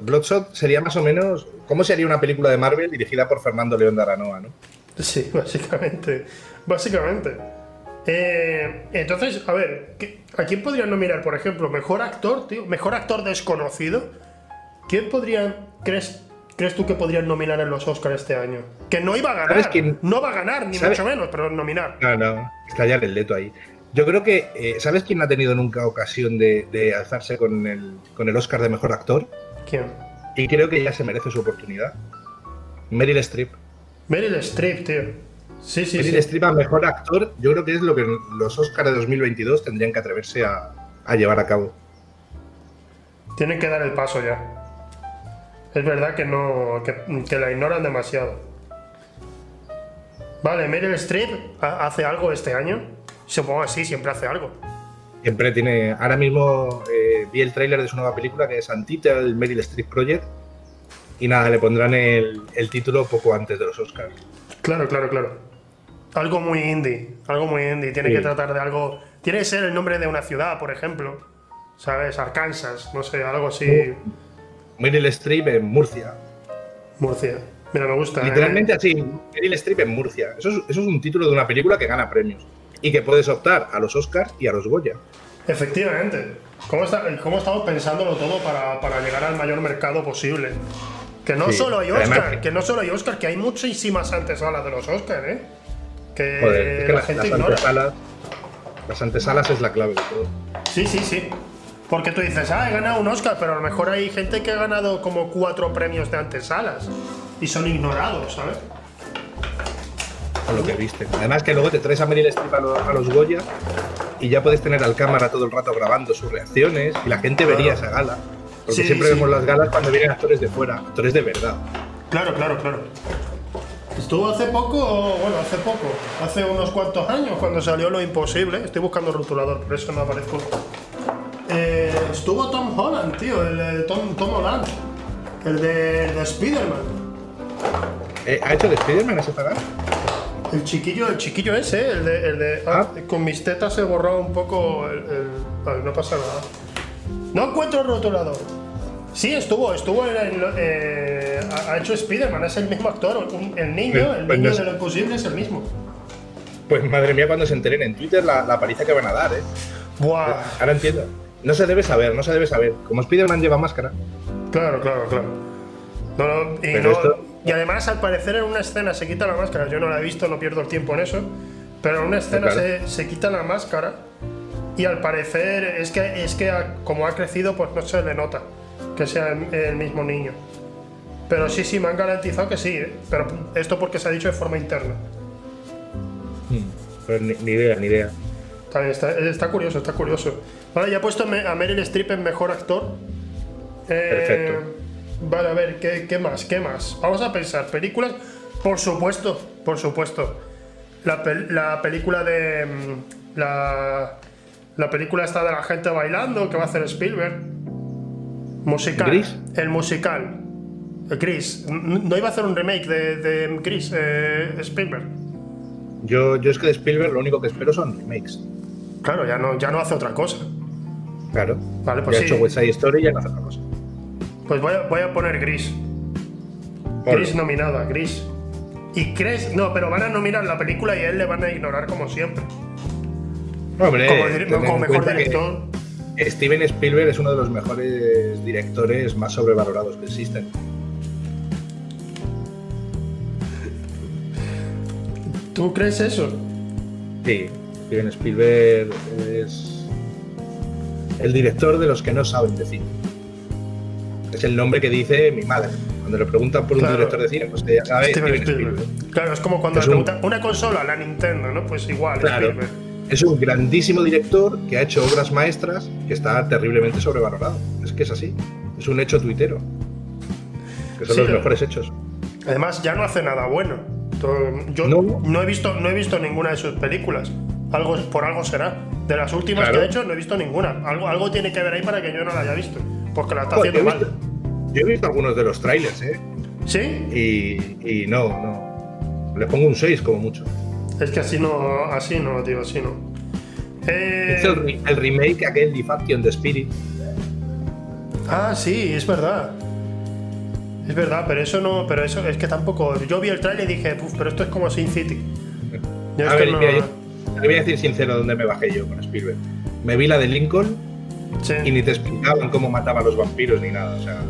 [SPEAKER 2] Bloodshot sería más o menos. ¿Cómo sería una película de Marvel dirigida por Fernando León de Aranoa, no?
[SPEAKER 1] Sí, básicamente. Básicamente. Eh, entonces, a ver, ¿a quién podrían nominar, por ejemplo? Mejor actor, tío, mejor actor desconocido. ¿Quién podría, crees, crees tú que podrían nominar en los Oscars este año? Que no iba a ganar. No va a ganar, ni mucho menos, pero nominar.
[SPEAKER 2] No, no, está ya el leto ahí. Yo creo que, eh, ¿sabes quién no ha tenido nunca ocasión de, alzarse con el, con el Oscar de Mejor Actor?
[SPEAKER 1] ¿Quién?
[SPEAKER 2] Y creo que ya se merece su oportunidad. Meryl Streep.
[SPEAKER 1] Meryl Streep, tío. Sí, sí,
[SPEAKER 2] Meryl Streep a Mejor Actor, yo creo que es lo que los Oscars de 2022 tendrían que atreverse a, a llevar a cabo.
[SPEAKER 1] Tienen que dar el paso ya es verdad que no que, la ignoran demasiado. Vale, Meryl Streep hace algo este año. Supongo que sí, siempre hace algo.
[SPEAKER 2] Siempre tiene. Ahora mismo eh, vi el tráiler de su nueva película que es el Meryl Streep Project. Y nada, le pondrán el, título poco antes de los Oscars.
[SPEAKER 1] Claro, claro, claro. Algo muy indie. Algo muy indie. Tiene que tratar de algo. Tiene que ser el nombre de una ciudad, por ejemplo. ¿Sabes? Arkansas, no sé, algo así.
[SPEAKER 2] Meryl Streep en Murcia.
[SPEAKER 1] Murcia. Mira, me gusta.
[SPEAKER 2] ¿eh? Literalmente así, Meryl Streep en Murcia. Eso es, un título de una película que gana premios. Y que puedes optar a los Oscars y a los Goya.
[SPEAKER 1] Efectivamente. ¿Cómo, estamos pensándolo todo para, llegar al mayor mercado posible? Que no solo hay Oscar, que no solo hay Oscar, que hay muchísimas antesalas de los Oscars, ¿eh? Que, la, gente las Antesalas,
[SPEAKER 2] las antesalas es la clave de todo.
[SPEAKER 1] Sí, sí, sí. Porque tú dices, ah, he ganado un Oscar, pero a lo mejor hay gente que ha ganado como cuatro premios de antesalas y son ignorados, ¿sabes?
[SPEAKER 2] A lo que viste. Además que luego te traes a Meryl Streep a, los Goya y ya puedes tener al cámara todo el rato grabando sus reacciones y la gente vería esa gala. Porque siempre vemos las galas cuando vienen actores de fuera, actores de verdad.
[SPEAKER 1] Claro, claro, claro. Estuvo hace poco, bueno, hace poco, hace unos cuantos años cuando salió Lo Imposible. Estoy buscando el rotulador, por eso no aparezco. Eh, estuvo Tom Holland, tío, el de Tom, Tom Holland, el de, de Spider-Man.
[SPEAKER 2] Eh, ¿Ha hecho de Spider-Man ese pagar?
[SPEAKER 1] El chiquillo, el chiquillo ese, el de. El de ah, ah. Con mis tetas se borrado un poco el. no pasa nada. No encuentro el rotulador. Sí, estuvo, estuvo en el, eh, ha hecho Spider-Man, es el mismo actor. un- El niño, el
[SPEAKER 2] pues
[SPEAKER 1] niño
[SPEAKER 2] no
[SPEAKER 1] de lo imposible es el mismo.
[SPEAKER 2] Pues madre mía, cuando se enteren en Twitter la, la paliza que van a dar, ¿eh?
[SPEAKER 1] Buah.
[SPEAKER 2] Ahora entiendo. No se debe saber, no se debe saber. Como Spider-Man lleva máscara.
[SPEAKER 1] Claro, claro, claro. No, no, y, no-
[SPEAKER 2] esto-
[SPEAKER 1] y además, al parecer, en una escena se quita la máscara. Yo no la he visto, no pierdo el tiempo en eso. Pero en una escena
[SPEAKER 2] Claro.
[SPEAKER 1] se, se quita la máscara. Y al parecer, es que, es que como ha crecido, pues no se le nota que sea el, el mismo niño. Pero sí, sí, me han garantizado que sí, ¿eh? Pero esto porque se ha dicho de forma interna.
[SPEAKER 2] Ni, ni idea, ni idea.
[SPEAKER 1] También está, está curioso, está curioso. Vale, ya he puesto a Meryl Streep en mejor actor. Eh,
[SPEAKER 2] Perfecto.
[SPEAKER 1] Vale, a ver, ¿qué, qué más? ¿Qué más? Vamos a pensar. Películas, por supuesto, por supuesto. La, pel- la película de. mm, La, la película esta de la gente bailando que va a hacer Spielberg. Musical.
[SPEAKER 2] ¿Gris?
[SPEAKER 1] El musical. N- No iba a hacer un remake de, de Gris, eh, Spielberg.
[SPEAKER 2] Yo, yo es que de Spielberg lo único que espero son remakes.
[SPEAKER 1] Claro, ya no, ya no hace otra cosa.
[SPEAKER 2] Claro.
[SPEAKER 1] Vale, pues
[SPEAKER 2] ya
[SPEAKER 1] sí.
[SPEAKER 2] ha hecho West Side Story y ya no hace otra cosa.
[SPEAKER 1] Pues voy a, voy a poner gris. Gris nominada, gris. Y crees. No, pero van a nominar la película y a él le van a ignorar como siempre.
[SPEAKER 2] Hombre,
[SPEAKER 1] como dir- como mejor director.
[SPEAKER 2] Steven Spielberg es uno de los mejores directores más sobrevalorados que existen.
[SPEAKER 1] ¿Tú crees eso?
[SPEAKER 2] Sí, Steven Spielberg es el director de los que no saben de cine. Es el nombre que dice mi madre. Cuando le preguntan por un director de cine, pues ya sabe
[SPEAKER 1] Steven
[SPEAKER 2] Steven
[SPEAKER 1] Spielberg.
[SPEAKER 2] Spielberg.
[SPEAKER 1] Claro, es como cuando
[SPEAKER 2] Es
[SPEAKER 1] le
[SPEAKER 2] un-
[SPEAKER 1] preguntan una consola, la Nintendo, ¿no? Pues igual,
[SPEAKER 2] Claro.
[SPEAKER 1] Spielberg.
[SPEAKER 2] Es un grandísimo director que ha hecho obras maestras que está terriblemente sobrevalorado. Es que es así. Es un hecho tuitero. Que son
[SPEAKER 1] Sí,
[SPEAKER 2] los mejores hechos.
[SPEAKER 1] Además, ya no hace nada bueno. Yo
[SPEAKER 2] No.
[SPEAKER 1] no, he visto, no he visto ninguna de sus películas. Algo, por algo será. De las últimas
[SPEAKER 2] Claro.
[SPEAKER 1] que ha hecho, no he visto ninguna. Algo, algo tiene que ver ahí para que yo no la haya visto. Porque la está haciendo
[SPEAKER 2] yo, he
[SPEAKER 1] mal.
[SPEAKER 2] visto, yo he visto algunos de los trailers, ¿eh?
[SPEAKER 1] ¿Sí?
[SPEAKER 2] Y, y no, no. Le pongo un 6 como mucho.
[SPEAKER 1] Es que así no, así no, tío, así no. Eh,
[SPEAKER 2] Es el, el remake aquel de Faction de Spirit.
[SPEAKER 1] ah, sí, es verdad. Es verdad, pero eso no, pero eso es que tampoco. Yo vi el trailer y dije, "Uf, pero esto es como Sin City. Yo es
[SPEAKER 2] A
[SPEAKER 1] que
[SPEAKER 2] ver,
[SPEAKER 1] no-
[SPEAKER 2] mira, yo te voy a decir sincero dónde me bajé yo con Spielberg. Me vi la de Lincoln
[SPEAKER 1] sí.
[SPEAKER 2] y ni te explicaban cómo mataba a los vampiros ni nada. O sea,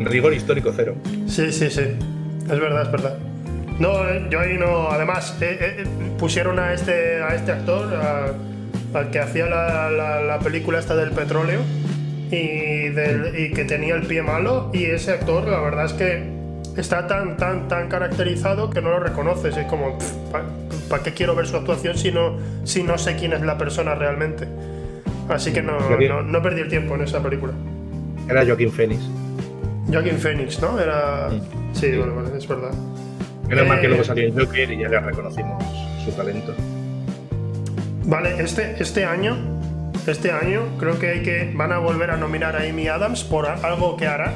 [SPEAKER 2] rigor histórico cero.
[SPEAKER 1] sí, sí, sí. Es verdad, es verdad. No, eh, yo ahí no. Además, eh, eh, pusieron a este, a este actor, a- al que hacía la, la- la película esta del petróleo y, del- y que tenía el pie malo. Y ese actor, la verdad es que está tan, tan, tan caracterizado que no lo reconoces. Es como, ¿para qué quiero ver su actuación si no, si no sé quién es la persona realmente? Así que no,
[SPEAKER 2] Joaquín.
[SPEAKER 1] no, no perdí el tiempo en esa película.
[SPEAKER 2] Era Joaquín Phoenix.
[SPEAKER 1] Joaquin Phoenix, ¿no? Era.
[SPEAKER 2] Mm.
[SPEAKER 1] Sí, vale, vale, es verdad.
[SPEAKER 2] Menos mal que
[SPEAKER 1] Eh,
[SPEAKER 2] luego salió en Joker y ya le reconocimos su talento.
[SPEAKER 1] Vale, este, este año. Este año creo que hay que. Van a volver a nominar a Amy Adams por algo que hará.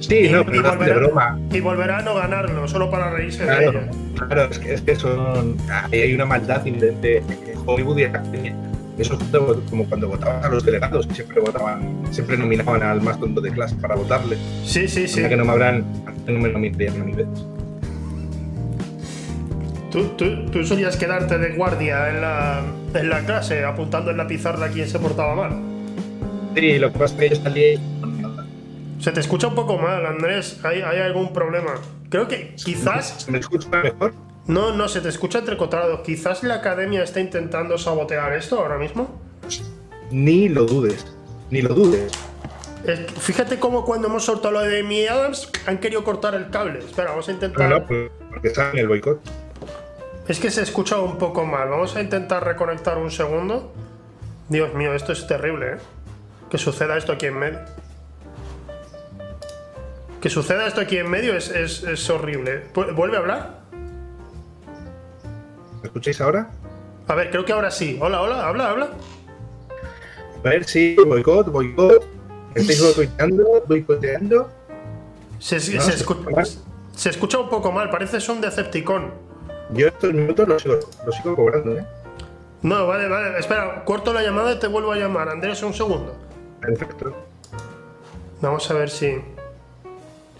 [SPEAKER 2] Sí, no, pero no de broma.
[SPEAKER 1] y volverá a no ganarlo, solo para reírse de ella.
[SPEAKER 2] claro, es que, es que son. Hay una maldad inherente en Hollywood y. Eso es como cuando votaban a los delegados, que siempre votaban, siempre nominaban al más tonto de clase para votarle.
[SPEAKER 1] Sí, sí, sí.
[SPEAKER 2] Que no me habrán, no me nominarían vez.
[SPEAKER 1] ¿Tú, tú, tú solías quedarte de guardia en la, en la clase apuntando en la pizarra a quién se portaba mal.
[SPEAKER 2] Sí, lo que pasa es que yo salí.
[SPEAKER 1] Se te escucha un poco mal, Andrés. ¿Hay, hay algún problema? Creo que quizás.
[SPEAKER 2] ¿Me escuchas mejor?
[SPEAKER 1] No, no, se te escucha entrecortado. Quizás la academia está intentando sabotear esto ahora mismo.
[SPEAKER 2] Ni lo dudes. Ni lo dudes.
[SPEAKER 1] Es que fíjate cómo cuando hemos soltado lo de Amy Adams han querido cortar el cable. Espera, vamos a
[SPEAKER 2] No,
[SPEAKER 1] intentar.
[SPEAKER 2] no, pues, porque saben el boicot.
[SPEAKER 1] Es que se escucha un poco mal. Vamos a intentar reconectar un segundo. Dios mío, esto es terrible, ¿eh? Que suceda esto aquí en medio. Que suceda esto aquí en medio es, es- es horrible. Vu- ¿Vuelve a hablar?
[SPEAKER 2] ¿Me escucháis ahora?
[SPEAKER 1] A ver, creo que ahora sí. Hola, hola, habla, habla.
[SPEAKER 2] A ver, sí, boicot, boicot. ¿Estáis boicoteando? ¿Boicoteando?
[SPEAKER 1] Se,
[SPEAKER 2] No,
[SPEAKER 1] se escu- se escucha un poco mal, parece un Decepticon.
[SPEAKER 2] Yo estos minutos los sigo, los sigo cobrando, ¿eh?
[SPEAKER 1] No, vale, vale. Espera, corto la llamada y te vuelvo a llamar. Andrés, un segundo.
[SPEAKER 2] Perfecto.
[SPEAKER 1] Vamos a ver si.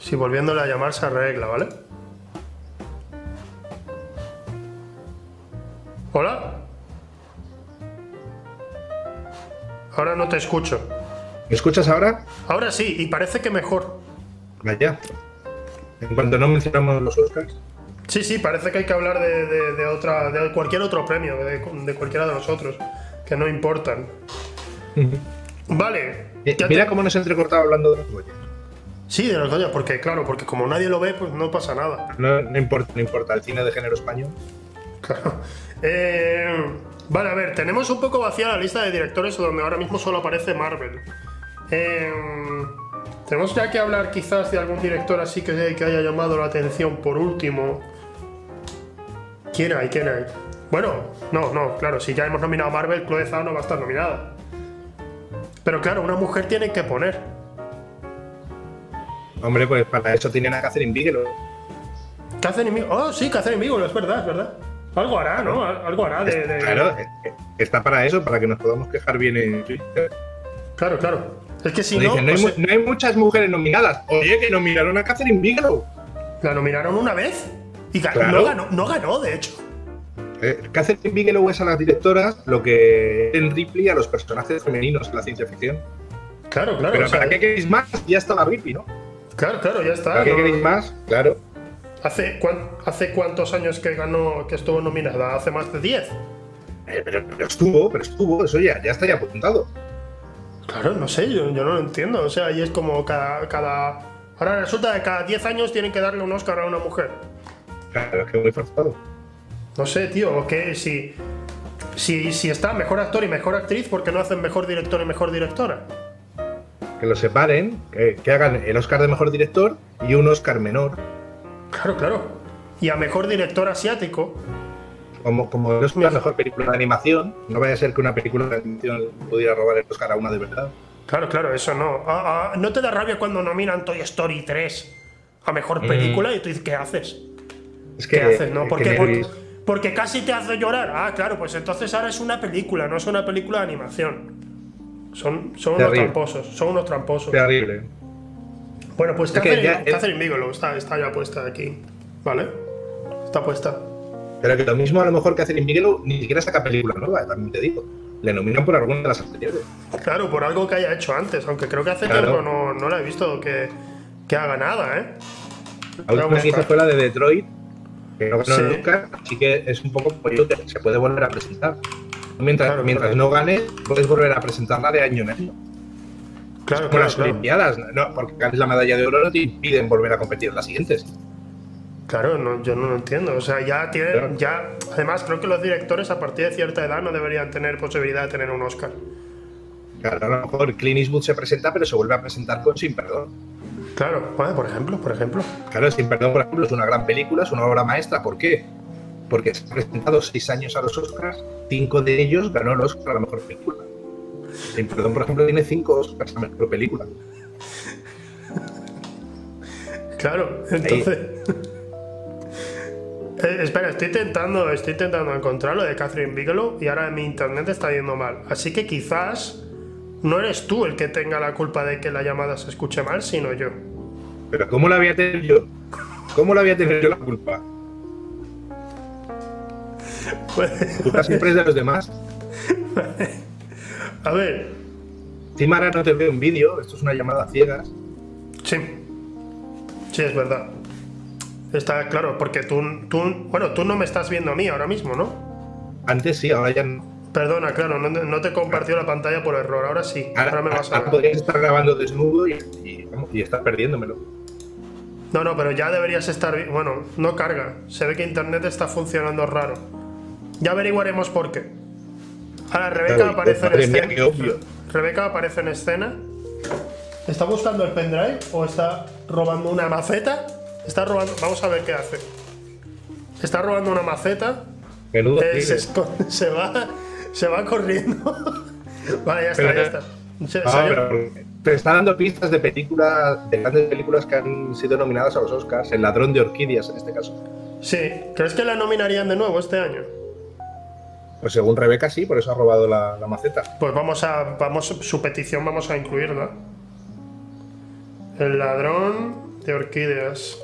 [SPEAKER 1] Si volviéndole a llamar se arregla, ¿vale? ¿Hola? Ahora no te escucho.
[SPEAKER 2] ¿Me escuchas ahora?
[SPEAKER 1] Ahora sí, y parece que mejor.
[SPEAKER 2] Vaya. En cuanto no mencionamos los Oscars.
[SPEAKER 1] Sí, sí, parece que hay que hablar de, de- de otra, de cualquier otro premio, de, de cualquiera de los otros, que no importan. Vale.
[SPEAKER 2] Eh, Mira
[SPEAKER 1] te-
[SPEAKER 2] cómo nos ha entrecortado hablando de los Goya.
[SPEAKER 1] Sí, de los Goya, porque claro, porque como nadie lo ve, pues no pasa nada.
[SPEAKER 2] No, no importa, no importa. El cine de género español.
[SPEAKER 1] Claro. Eh, vale, a ver, tenemos un poco vacía la lista de directores donde ahora mismo solo aparece Marvel. Eh, tenemos ya que hablar quizás de algún director así que, que haya llamado la atención por último. ¿Quién hay? ¿Quién hay? Bueno, no, no, claro, si ya hemos nominado a Marvel, Chloe Zhao no va a estar nominada. Pero claro, una mujer tiene que poner.
[SPEAKER 2] Hombre, pues para eso tienen a Catherine Bigelow.
[SPEAKER 1] Catherine Bigelow. Oh, sí, Catherine Bigelow, es verdad, es verdad. Algo hará, ¿no? Al- Algo hará de. de-
[SPEAKER 2] Claro, eh, eh, está para eso, para que nos podamos quejar bien en Twitter.
[SPEAKER 1] claro, claro. Es que si no.
[SPEAKER 2] dicen, no, hay,
[SPEAKER 1] o sea,
[SPEAKER 2] mu- no hay muchas mujeres nominadas. Oye, que nominaron a Catherine Bigelow.
[SPEAKER 1] La nominaron una vez y
[SPEAKER 2] Claro.
[SPEAKER 1] no, ganó, no ganó, de hecho.
[SPEAKER 2] Eh, Catherine Bigelow es a las directoras lo que en Ripley a los personajes femeninos en la ciencia ficción.
[SPEAKER 1] Claro, claro.
[SPEAKER 2] Pero
[SPEAKER 1] o sea,
[SPEAKER 2] ¿para qué queréis más? Ya estaba Ripley, ¿no?
[SPEAKER 1] Claro, claro, ya está.
[SPEAKER 2] ¿Para qué
[SPEAKER 1] no-
[SPEAKER 2] queréis más? Claro.
[SPEAKER 1] ¿Hace, cuán- ¿Hace cuántos años que ganó, que estuvo nominada? ¿Hace más de 10?
[SPEAKER 2] Eh, pero, pero estuvo, pero estuvo, eso ya, ya está ya apuntado.
[SPEAKER 1] Claro, no sé, yo, yo no lo entiendo. O sea, y es como cada, cada. Ahora resulta que cada 10 años tienen que darle un Oscar a una mujer.
[SPEAKER 2] Claro, es que muy forzado.
[SPEAKER 1] No sé, tío, que si. Si, si está mejor actor y mejor actriz, ¿por qué no hacen mejor director y mejor directora?
[SPEAKER 2] Que lo separen, que, que hagan el Oscar de mejor director y un Oscar menor.
[SPEAKER 1] Claro, claro. Y a mejor director asiático,
[SPEAKER 2] Como, como el Oscar a mejor película de animación, no vaya a ser que una película de animación pudiera robar el Oscar a una de verdad.
[SPEAKER 1] Claro, claro, eso no. Ah, ah, ¿No te da rabia cuando nominan Toy Story 3 a mejor
[SPEAKER 2] Mm.
[SPEAKER 1] película y tú dices, ¿qué haces?
[SPEAKER 2] Es que,
[SPEAKER 1] ¿Qué haces? ¿No? Porque, porque casi te hace llorar. Ah, claro, pues entonces ahora es una película, no es una película de animación. Son, son unos tramposos, son unos tramposos.
[SPEAKER 2] Terrible.
[SPEAKER 1] Bueno, pues
[SPEAKER 2] Es que
[SPEAKER 1] Catherine,
[SPEAKER 2] ya
[SPEAKER 1] Catherine Bigelow está, está ya puesta aquí. ¿Vale? Está puesta.
[SPEAKER 2] Pero que lo mismo a lo mejor que Catherine Bigelow ni siquiera saca película nueva, también te digo. Le nominan por alguna de las anteriores.
[SPEAKER 1] Claro, por algo que haya hecho antes, aunque creo que hace
[SPEAKER 2] Claro.
[SPEAKER 1] tiempo no, no la he visto que, que haga nada, ¿eh?
[SPEAKER 2] La última que hizo fue la de Detroit, que no ganó
[SPEAKER 1] Sí.
[SPEAKER 2] el Oscar, así que es un poco pollote, se puede volver a presentar. Mientras,
[SPEAKER 1] Claro,
[SPEAKER 2] mientras no gane, puedes volver a presentarla de año en año.
[SPEAKER 1] Claro,
[SPEAKER 2] Como
[SPEAKER 1] claro,
[SPEAKER 2] las. Olimpiadas, no, porque ganes la medalla de oro no te impiden volver a competir en las siguientes.
[SPEAKER 1] Claro, no, yo no lo entiendo. O sea, ya tiene,
[SPEAKER 2] Claro.
[SPEAKER 1] ya. Además, creo que los directores a partir de cierta edad no deberían tener posibilidad de tener un Oscar.
[SPEAKER 2] Claro, a lo mejor Clint Eastwood se presenta, pero se vuelve a presentar con Sin Perdón.
[SPEAKER 1] Claro, bueno, por ejemplo, por ejemplo.
[SPEAKER 2] Claro, Sin Perdón, por ejemplo, es una gran película, es una obra maestra. ¿Por qué? Porque se ha presentado seis años a los Oscars, cinco de ellos ganó el Oscar a la mejor película. Sin Perdón, por ejemplo, tiene cinco Oscars a mejor película.
[SPEAKER 1] Claro, entonces. Eh, espera, estoy intentando, estoy intentando encontrar lo de Catherine Bigelow y ahora mi internet está yendo mal. Así que quizás no eres tú el que tenga la culpa de que la llamada se escuche mal, sino yo.
[SPEAKER 2] Pero ¿cómo la voy a tener yo? ¿Cómo la voy a tener yo la culpa? Culpa siempre es de los demás.
[SPEAKER 1] A ver,
[SPEAKER 2] Encima ahora no te veo en vídeo, esto es una llamada a ciegas.
[SPEAKER 1] sí. Sí, es verdad. Está claro, porque tú, tú, bueno, tú no me estás viendo a mí ahora mismo, ¿no?
[SPEAKER 2] Antes sí, ahora ya no.
[SPEAKER 1] Perdona, claro, no, no te compartió la pantalla por error, ahora sí, ahora,
[SPEAKER 2] Ahora,
[SPEAKER 1] me vas a
[SPEAKER 2] ahora podrías estar grabando desnudo y, y, perdiéndomelo.
[SPEAKER 1] No, no, pero ya deberías estar. Bueno, no carga. Se ve que internet está funcionando raro. Ya averiguaremos por qué. Ahora, Rebeca
[SPEAKER 2] Claro,
[SPEAKER 1] aparece en
[SPEAKER 2] mía,
[SPEAKER 1] escena. Rebeca aparece en escena. ¿Está buscando el pendrive o está robando una maceta? Está robando. Vamos a ver qué hace. Está robando una maceta.
[SPEAKER 2] Menudo
[SPEAKER 1] eh, se,
[SPEAKER 2] tigre.
[SPEAKER 1] esco- se va. Se va corriendo. vale, ya está,
[SPEAKER 2] Pero-
[SPEAKER 1] ya está. Se-
[SPEAKER 2] Ah, pero te está dando pistas de películas, de grandes películas que han sido nominadas a los Oscars. El ladrón de orquídeas, en este caso.
[SPEAKER 1] Sí. ¿Crees que la nominarían de nuevo este año?
[SPEAKER 2] Pues según Rebeca, sí, por eso ha robado la, la maceta.
[SPEAKER 1] Pues vamos a. Vamos, su petición vamos a incluirla. El ladrón de orquídeas.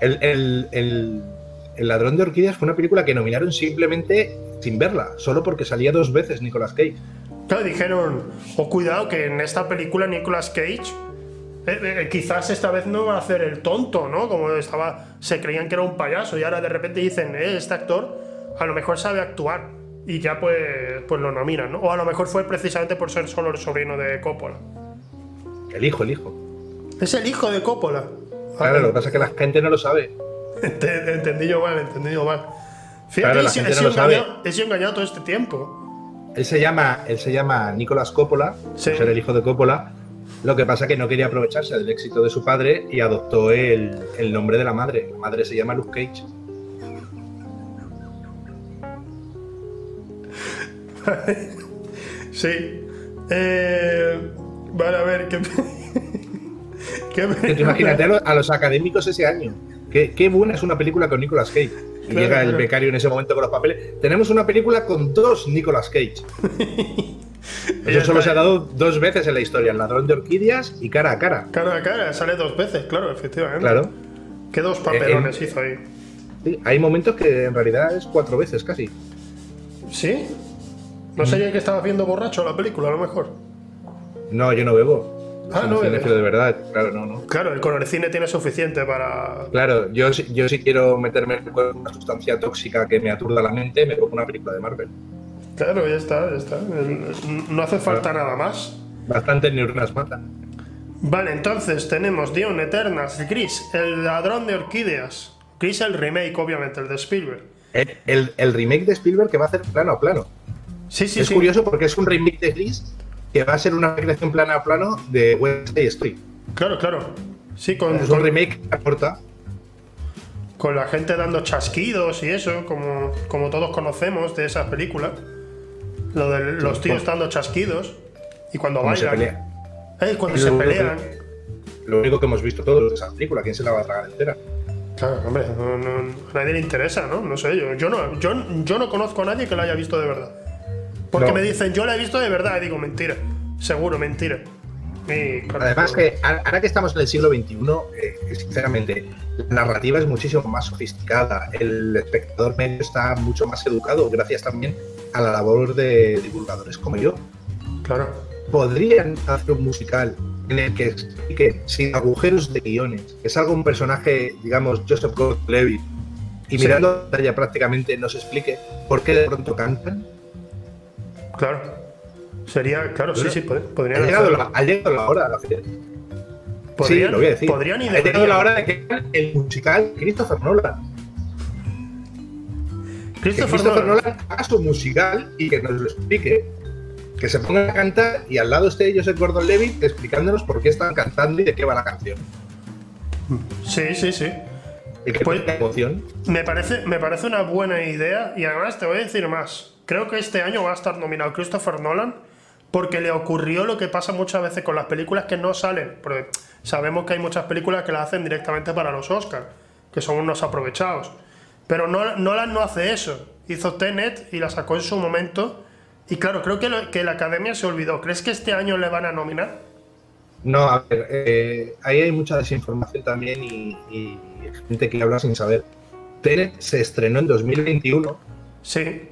[SPEAKER 2] El, el- el- el ladrón de orquídeas fue una película que nominaron simplemente sin verla, solo porque salía dos veces Nicolas Cage.
[SPEAKER 1] Claro, dijeron, oh cuidado que en esta película Nicolas Cage eh, eh, quizás esta vez no va a hacer el tonto, ¿no? Como estaba, se creían que era un payaso y ahora de repente dicen, eh, este actor a lo mejor sabe actuar y ya pues, pues lo nominan, ¿no? O a lo mejor fue precisamente por ser solo el sobrino de Coppola.
[SPEAKER 2] El hijo, el hijo.
[SPEAKER 1] Es el hijo de Coppola.
[SPEAKER 2] Claro, lo que pasa es que la gente no lo sabe.
[SPEAKER 1] Ent- Entendí yo mal, entendí yo mal. Fíjate,
[SPEAKER 2] Claro, la
[SPEAKER 1] he sido-
[SPEAKER 2] gente
[SPEAKER 1] he
[SPEAKER 2] no lo sabe.
[SPEAKER 1] engañado- he sido engañado todo este tiempo.
[SPEAKER 2] Él se llama, él se llama Nicolas Coppola,
[SPEAKER 1] Sí.
[SPEAKER 2] por ser el hijo de Coppola. Lo que pasa es que no quería aprovecharse del éxito de su padre y adoptó el, el nombre de la madre. La madre se llama Luke Cage.
[SPEAKER 1] Sí. Eh, vale, a ver, ¿qué, qué
[SPEAKER 2] imagínate a los, a los académicos ese año. Qué, qué buena es una película con Nicolas Cage. Y
[SPEAKER 1] Claro,
[SPEAKER 2] llega el
[SPEAKER 1] claro.
[SPEAKER 2] becario en ese momento con los papeles. Tenemos una película con dos Nicolas Cage. Eso solo se ha dado dos veces en la historia: El ladrón de orquídeas y cara a cara.
[SPEAKER 1] Cara a cara, sale dos veces, claro, efectivamente.
[SPEAKER 2] Claro.
[SPEAKER 1] ¿Qué dos papelones
[SPEAKER 2] Eh,
[SPEAKER 1] hizo ahí?
[SPEAKER 2] Sí, hay momentos que en realidad es cuatro veces casi.
[SPEAKER 1] ¿Sí? No sé que estaba viendo borracho la película, a lo mejor.
[SPEAKER 2] No, yo no bebo.
[SPEAKER 1] Ah, no bebes.
[SPEAKER 2] cinéfilo de verdad. Claro, no, no.
[SPEAKER 1] Claro, el cine tiene suficiente para.
[SPEAKER 2] Claro, yo, si- yo si quiero meterme con una sustancia tóxica que me aturda la mente, me pongo una película de Marvel.
[SPEAKER 1] Claro, ya está, ya está. No hace falta nada más.
[SPEAKER 2] Bastantes neuronas matan.
[SPEAKER 1] Vale, entonces tenemos Dion Eternas, Gris, el ladrón de orquídeas. Gris el remake, obviamente, el de Spielberg.
[SPEAKER 2] El, el- el remake de Spielberg que va a hacer plano a plano.
[SPEAKER 1] Sí, sí,
[SPEAKER 2] es
[SPEAKER 1] sí.
[SPEAKER 2] curioso porque es un remake de Gris que va a ser una recreación plano a plano de Side Story.
[SPEAKER 1] Claro, claro. Sí, con,
[SPEAKER 2] Es un
[SPEAKER 1] con-
[SPEAKER 2] remake aporta.
[SPEAKER 1] con la gente dando chasquidos y eso, como, como todos conocemos de esas películas. Lo de los tíos dando chasquidos y cuando
[SPEAKER 2] Cuando se
[SPEAKER 1] bailan.
[SPEAKER 2] pelea.
[SPEAKER 1] Eh, cuando se pelean.
[SPEAKER 2] Lo único que hemos visto todos de esa película, ¿quién se la va a tragar entera?
[SPEAKER 1] Claro, hombre, no- no- a nadie le interesa, ¿no? No sé, yo, yo, no, yo, yo no conozco a nadie que la haya visto de verdad. Porque
[SPEAKER 2] No.
[SPEAKER 1] me dicen, yo la he visto de verdad, y digo, mentira. Seguro, mentira. Y, claro,
[SPEAKER 2] Además que ahora que estamos en el siglo XXI, eh, sinceramente, la narrativa es muchísimo más sofisticada, el espectador medio está mucho más educado, gracias también a la labor de divulgadores como yo.
[SPEAKER 1] Claro.
[SPEAKER 2] Podrían hacer un musical en el que explique sin agujeros de guiones, que salga un personaje, digamos, Joseph Gordon-Levitt, y
[SPEAKER 1] Sí.
[SPEAKER 2] mirando la pantalla prácticamente nos explique por qué de pronto cantan.
[SPEAKER 1] Claro. Sería, claro, sí, sí, pod-
[SPEAKER 2] Ha llegado, la, ha llegado la hora. Sí,
[SPEAKER 1] Podrían,
[SPEAKER 2] lo voy a decir.
[SPEAKER 1] podrían y
[SPEAKER 2] ha llegado la hora de que el musical Christopher Nolan.
[SPEAKER 1] Christopher,
[SPEAKER 2] Christopher
[SPEAKER 1] Nolan.
[SPEAKER 2] Nolan haga su musical y que nos lo explique. Que se ponga a cantar y al lado esté Joseph Gordon-Levitt explicándonos por qué están cantando y de qué va la canción.
[SPEAKER 1] Sí, sí, sí.
[SPEAKER 2] Y que
[SPEAKER 1] Pues-
[SPEAKER 2] emoción.
[SPEAKER 1] Me parece, me parece una buena idea y además te voy a decir más. Creo que este año va a estar nominado Christopher Nolan porque le ocurrió lo que pasa muchas veces con las películas que no salen. Porque sabemos que hay muchas películas que las hacen directamente para los Oscars, que son unos aprovechados. Pero Nol- Nolan no hace eso. Hizo Tenet y la sacó en su momento. Y claro, creo que, lo- que la academia se olvidó. ¿Crees que este año le van a nominar?
[SPEAKER 2] No, a ver, eh, ahí hay mucha desinformación también y, y gente que habla sin saber. Tenet se estrenó en 2021
[SPEAKER 1] Sí,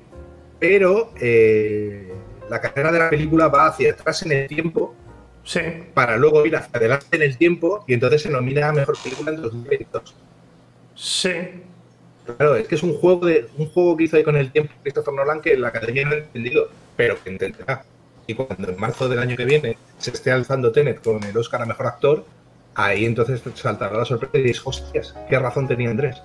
[SPEAKER 2] pero eh, la carrera de la película va hacia atrás en el tiempo
[SPEAKER 1] sí.
[SPEAKER 2] para luego ir hacia adelante en el tiempo y entonces se nomina a mejor película en 2022.
[SPEAKER 1] Sí,
[SPEAKER 2] Claro, es que es un juego de un juego que hizo ahí con el tiempo Christopher Nolan que la academia no ha entendido, pero que entenderá. Y cuando en marzo del año que viene se esté alzando Tenet con el Oscar a mejor actor, ahí entonces saltará la sorpresa y dices, hostias, qué razón tenía Andrés.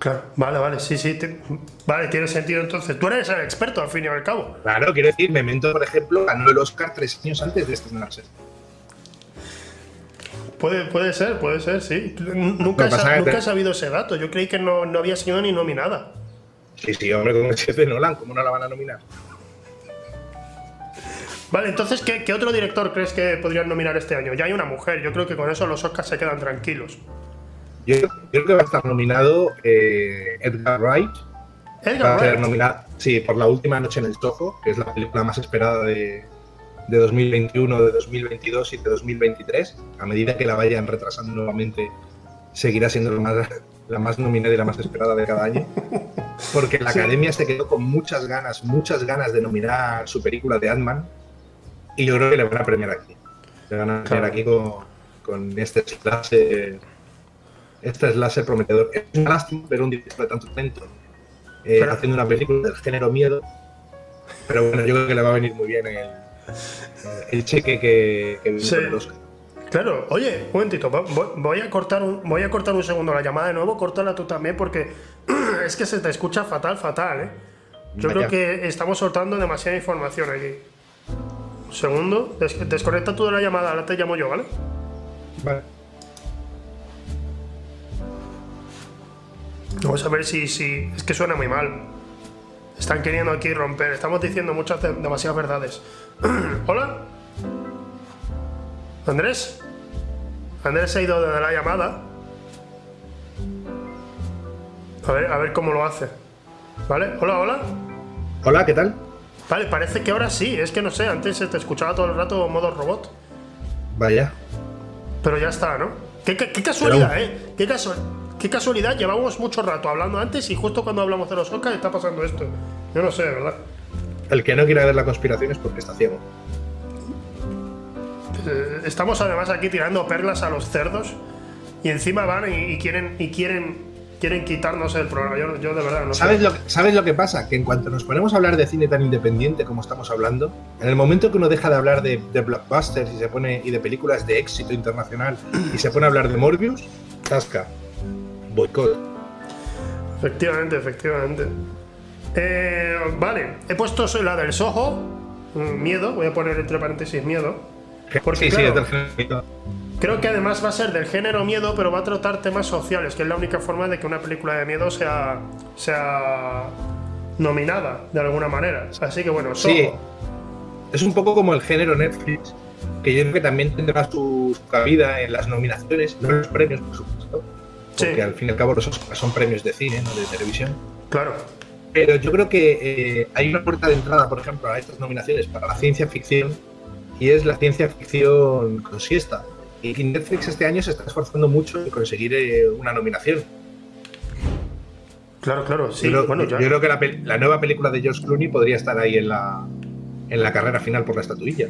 [SPEAKER 1] Claro. Vale, vale, sí, sí. te- Vale, tiene sentido entonces. Tú eres el experto al fin y al cabo.
[SPEAKER 2] Claro, quiero decir, Memento, por ejemplo, ganó el Oscar tres años antes de estrenarse.
[SPEAKER 1] Puede, puede ser, puede ser, sí. Nunca, he, nunca
[SPEAKER 2] te-
[SPEAKER 1] he sabido ese dato. Yo creí que no, no había sido ni nominada.
[SPEAKER 2] Sí, sí, hombre, como es de Nolan, ¿cómo no la van a nominar?
[SPEAKER 1] Vale, entonces, ¿qué, qué otro director crees que podrían nominar este año? Ya hay una mujer. Yo creo que con eso los Oscars se quedan tranquilos.
[SPEAKER 2] Yo yo creo que va a estar nominado eh, Edgar Wright. Va
[SPEAKER 1] Edgar
[SPEAKER 2] a ser
[SPEAKER 1] Wright.
[SPEAKER 2] nominado, sí, por La Última Noche en el Soho, que es la película más esperada de, de 2021, de 2022 y de 2023. A medida que la vayan retrasando nuevamente, seguirá siendo la más, la más nominada y la más esperada de cada año. Porque la academia se quedó con muchas ganas, muchas ganas de nominar su película de Ant-Man. Y yo creo que le van a premiar aquí. Le van a premiar aquí con, con este clase este láser prometedor. Es una lástima ver un director de tanto talento eh, haciendo una película del género miedo. Pero bueno, yo creo que le va a venir muy bien el, el cheque que, que el Oscar.
[SPEAKER 1] Claro, oye, un momentito, voy a cortar un, voy a cortar un segundo la llamada de nuevo, córtala tú también porque es que se te escucha fatal, fatal, ¿eh? Yo creo que estamos soltando demasiada información aquí. Un segundo, desconecta tú de la llamada, ahora te llamo yo, ¿vale?
[SPEAKER 2] Vale.
[SPEAKER 1] Vamos a ver si, si. Es que suena muy mal. Están queriendo aquí romper. Estamos diciendo muchas, demasiadas verdades. Hola. Andrés. Andrés se ha ido de la llamada. A ver, a ver cómo lo hace. ¿Vale? Hola, hola.
[SPEAKER 2] Hola, ¿qué tal?
[SPEAKER 1] Vale, parece que ahora sí. Es que no sé, antes se te escuchaba todo el rato modo robot.
[SPEAKER 2] Vaya.
[SPEAKER 1] Pero ya está, ¿no? Qué, casualidad, ¿eh? Qué casualidad. Qué casualidad, llevamos mucho rato hablando antes y justo cuando hablamos de los Oscars está pasando esto. Yo no sé, ¿verdad?
[SPEAKER 2] El que no quiera ver la conspiración es porque está ciego.
[SPEAKER 1] Eh, estamos además aquí tirando perlas a los cerdos y encima van y, quieren y quieren quieren quitarnos el programa. Yo, de verdad no
[SPEAKER 2] ¿Sabes
[SPEAKER 1] sé.
[SPEAKER 2] Lo que, ¿Sabes lo que pasa? Que en cuanto nos ponemos a hablar de cine tan independiente como estamos hablando, en el momento que uno deja de hablar de, de blockbusters y se pone y de películas de éxito internacional y se pone a hablar de Morbius, tasca boicot.
[SPEAKER 1] Efectivamente, efectivamente. Eh, vale, he puesto la del Soho, mm, miedo, voy a poner entre paréntesis miedo.
[SPEAKER 2] Porque, sí, sí, es del género
[SPEAKER 1] Creo que además va a ser del género miedo, pero va a tratar temas sociales, que es la única forma de que una película de miedo sea, sea nominada de alguna manera. Así que bueno, Soho. Sí.
[SPEAKER 2] Es un poco como el género Netflix, que yo creo que también tendrá su cabida en las nominaciones, no en los premios, por supuesto porque al fin y al cabo los son premios de cine, no de televisión.
[SPEAKER 1] Claro.
[SPEAKER 2] Pero yo creo que eh, hay una puerta de entrada, por ejemplo, a estas nominaciones para la ciencia ficción, y es la ciencia ficción con siesta. Y Netflix este año se está esforzando mucho en conseguir eh, una nominación.
[SPEAKER 1] Claro, claro, sí.
[SPEAKER 2] Yo, bueno, yo creo que la, la, nueva película de George Clooney podría estar ahí en la, en la carrera final por la estatuilla.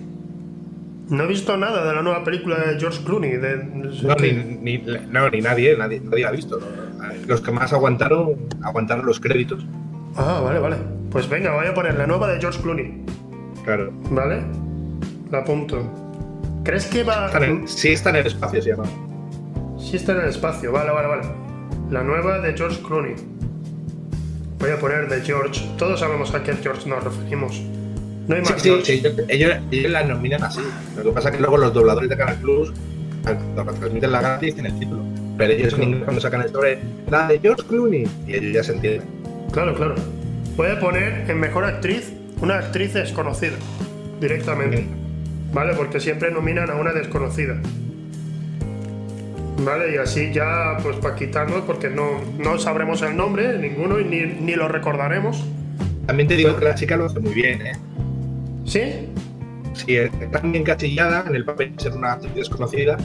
[SPEAKER 1] No he visto nada de la nueva película de George Clooney. De,
[SPEAKER 2] no, ni, no, ni, nadie, nadie, nadie la ha visto. Los que más aguantaron, aguantaron los créditos.
[SPEAKER 1] Ah, vale, vale. Pues venga, voy a poner la nueva de George Clooney.
[SPEAKER 2] Claro.
[SPEAKER 1] ¿Vale? La apunto. ¿Crees que va...?
[SPEAKER 2] sí está en el espacio, se llama.
[SPEAKER 1] Sí está en el espacio, vale, vale, vale. La nueva de George Clooney. Voy a poner de George. Todos sabemos a qué George nos referimos. No hay más.
[SPEAKER 2] Sí, sí, ellos, ellos, la nominan así. Lo que pasa es que luego los dobladores de Canal Plus, cuando transmiten la gana, dicen el título. Pero ellos cuando sacan el sobre, la de George Clooney, y ellos ya se entienden.
[SPEAKER 1] Claro, claro. Puede poner en mejor actriz una actriz desconocida, directamente. ¿Vale? Porque siempre nominan a una desconocida. ¿Vale? Y así ya, pues para quitarnos, porque no, no sabremos el nombre, ninguno, y ni, ni lo recordaremos.
[SPEAKER 2] También te digo que la chica lo hace muy bien, ¿eh?
[SPEAKER 1] ¿Sí?
[SPEAKER 2] Sí, está bien encasillada en el papel de ser una actriz desconocida,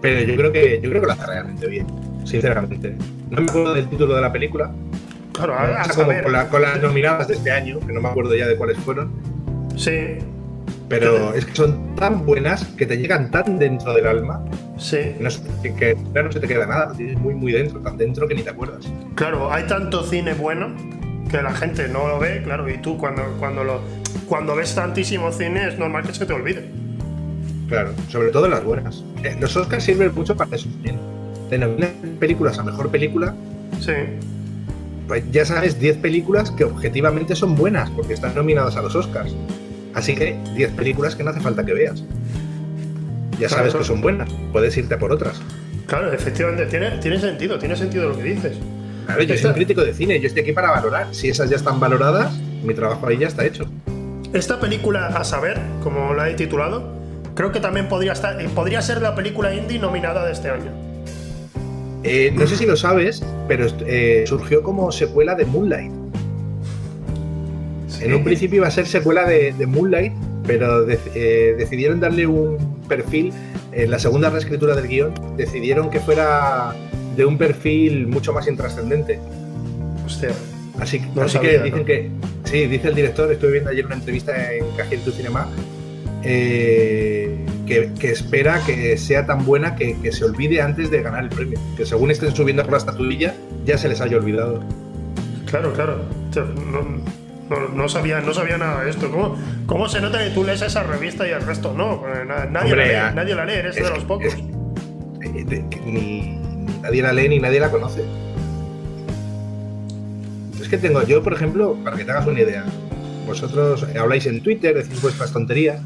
[SPEAKER 2] pero yo creo que yo creo que lo hace realmente bien, sinceramente. No me acuerdo del título de la película.
[SPEAKER 1] Claro, a,
[SPEAKER 2] como con, las nominadas de este año, que no me acuerdo ya de cuáles fueron.
[SPEAKER 1] Sí.
[SPEAKER 2] Pero es que son tan buenas que te llegan tan dentro del alma.
[SPEAKER 1] Sí.
[SPEAKER 2] que, que ya no se te queda nada, lo tienes muy, muy dentro, tan dentro que ni te acuerdas.
[SPEAKER 1] Claro, hay tanto cine bueno que la gente no lo ve, claro, y tú cuando, cuando, lo, cuando ves tantísimo cine es normal que se te olvide.
[SPEAKER 2] Claro, sobre todo las buenas. Eh, los Oscars sirven mucho para eso. Te nominan películas a mejor película.
[SPEAKER 1] Sí.
[SPEAKER 2] Pues ya sabes 10 películas que objetivamente son buenas porque están nominadas a los Oscars. Así que 10 películas que no hace falta que veas. Ya sabes que son buenas, puedes irte por otras.
[SPEAKER 1] Claro, efectivamente, tiene, tiene sentido, tiene sentido lo que dices.
[SPEAKER 2] Claro, yo soy un crítico de cine, yo estoy aquí para valorar. Si esas ya están valoradas, mi trabajo ahí ya está hecho.
[SPEAKER 1] Esta película, a saber, como la he titulado, creo que también podría, estar, eh, podría ser la película indie nominada de este año.
[SPEAKER 2] Eh, no sé si lo sabes, pero eh, surgió como secuela de Moonlight. En un principio iba a ser secuela de, Moonlight, pero eh, decidieron darle un perfil, en la segunda reescritura del guion, decidieron que fuera de un perfil mucho más intrascendente.
[SPEAKER 1] Hostia.
[SPEAKER 2] Así, así que dicen que, sí, dice el director, estuve viendo ayer una entrevista en Cajil Tu Cinema, eh, que, espera que sea tan buena que, se olvide antes de ganar el premio. Que según estén subiendo por la estatuilla, ya se les haya olvidado.
[SPEAKER 1] Claro, claro. No, sabía, no sabía nada de esto. ¿Cómo, ¿Cómo se nota que tú lees esa revista y el resto no? Nadie, la, lee, nadie la lee, eres de los pocos.
[SPEAKER 2] Eh, ni, nadie la lee ni nadie la conoce. Es que tengo, yo por ejemplo, para que te hagas una idea, vosotros habláis en Twitter, decís vuestras tonterías,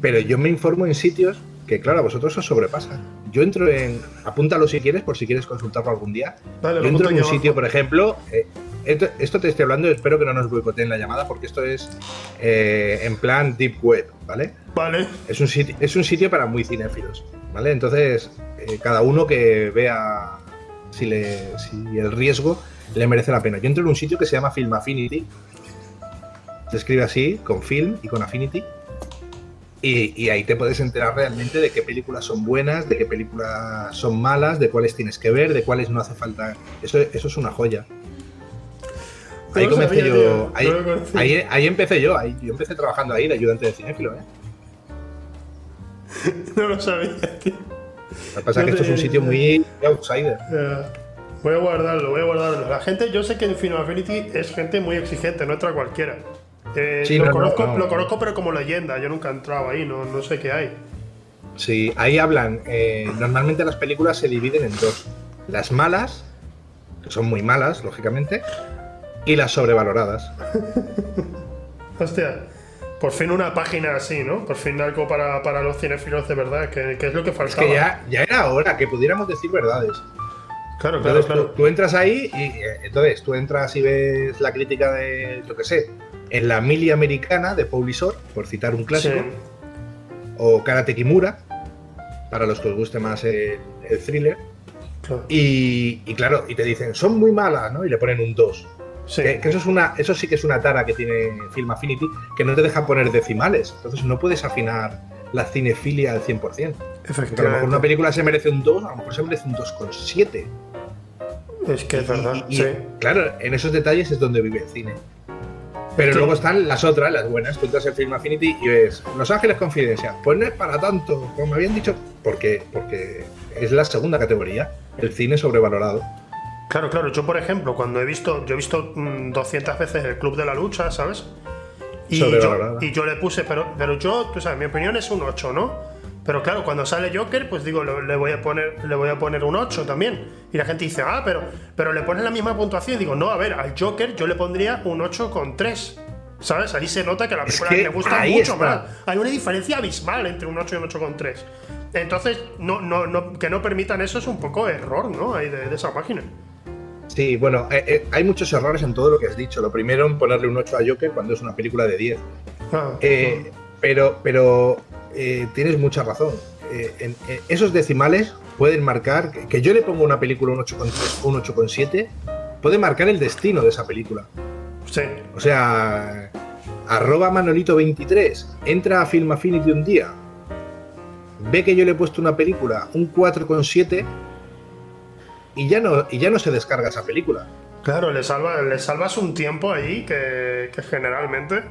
[SPEAKER 2] pero yo me informo en sitios que, claro, a vosotros os sobrepasan. Yo entro en. Apúntalo si quieres, por si quieres consultarlo algún día. yo entro en un sitio, por ejemplo. Eh, esto, te estoy hablando, espero que no nos boicoteen la llamada, porque esto es eh, en plan Deep Web, ¿vale?
[SPEAKER 1] Vale.
[SPEAKER 2] Es un, sitio, es un sitio para muy cinéfilos, ¿vale? Entonces, eh, cada uno que vea si, le, si el riesgo le merece la pena. Yo entro en un sitio que se llama Film Affinity. Se escribe así, con film y con affinity. Y, ahí te puedes enterar realmente de qué películas son buenas, de qué películas son malas, de cuáles tienes que ver, de cuáles no hace falta. Eso, eso es una joya. Ahí comencé yo. Ahí, empecé yo. Ahí, yo empecé trabajando ahí de ayudante de cinéfilo, ¿eh?
[SPEAKER 1] no lo sabía, tío.
[SPEAKER 2] Lo que pasa es que esto es un sitio muy outsider.
[SPEAKER 1] Voy a guardarlo, voy a guardarlo. La gente, yo sé que en Film Affinity es gente muy exigente, no entra cualquiera. Eh, lo, conozco, lo conozco, pero como leyenda. Yo nunca he entrado ahí, no, no sé qué hay.
[SPEAKER 2] Sí, ahí hablan. Eh, normalmente las películas se dividen en dos: las malas, que son muy malas, lógicamente, y las sobrevaloradas.
[SPEAKER 1] Hostia, por fin una página así, ¿no? Por fin algo para, para los cinefilos de verdad, que, es lo que faltaba.
[SPEAKER 2] Es que ya, ya era hora que pudiéramos decir verdades.
[SPEAKER 1] Claro, claro, claro.
[SPEAKER 2] Tú, entras ahí y eh, entonces tú entras y ves la crítica de, yo qué sé, en la mili americana de Paulisor, por citar un clásico, o Karate Kimura, para los que os guste más el, thriller. Y, claro, y te dicen, son muy malas, ¿no? Y le ponen un 2. Que, eso, es una, eso sí que es una tara que tiene Film Affinity, que no te deja poner decimales. Entonces no puedes afinar la cinefilia al 100%. Efectivamente. A lo mejor una película se merece un 2, a lo mejor se merece un 2,7.
[SPEAKER 1] Es que es verdad. sí.
[SPEAKER 2] Claro, en esos detalles es donde vive el cine. Pero luego están las otras, las buenas. Tú entras en Film Affinity y ves Los Ángeles Confidencia. Pues no es para tanto, como me habían dicho. Porque, porque es la segunda categoría, el cine sobrevalorado.
[SPEAKER 1] Claro, claro. Yo, por ejemplo, cuando he visto, yo he visto 200 mm, veces el Club de la Lucha, ¿sabes? Y, yo, y yo le puse, pero, pero yo, tú sabes, mi opinión es un 8, ¿no? Pero claro, cuando sale Joker, pues digo, le, voy a poner, le voy a poner un 8 también. Y la gente dice, ah, pero, pero le pones la misma puntuación. digo, no, a ver, al Joker yo le pondría un 8 con 3. ¿Sabes? Ahí se nota que la película le gusta mucho más. Hay una diferencia abismal entre un 8 y un 8 con 3. Entonces, no, no, no, que no permitan eso es un poco error, ¿no? Ahí de esa página.
[SPEAKER 2] Sí, bueno, eh, eh, hay muchos errores en todo lo que has dicho. Lo primero en ponerle un 8 a Joker cuando es una película de 10. Ah, eh, pero pero tienes mucha razón. En, esos decimales pueden marcar, que yo le pongo una película un 8,3 un 8,7, puede marcar el destino de esa película.
[SPEAKER 1] Sí.
[SPEAKER 2] O sea, arroba Manolito23, entra a Film Affinity un día, ve que yo le he puesto una película un 4,7 y ya no, y ya no se descarga esa película.
[SPEAKER 1] Claro, le, salva, le salvas un tiempo ahí que, generalmente.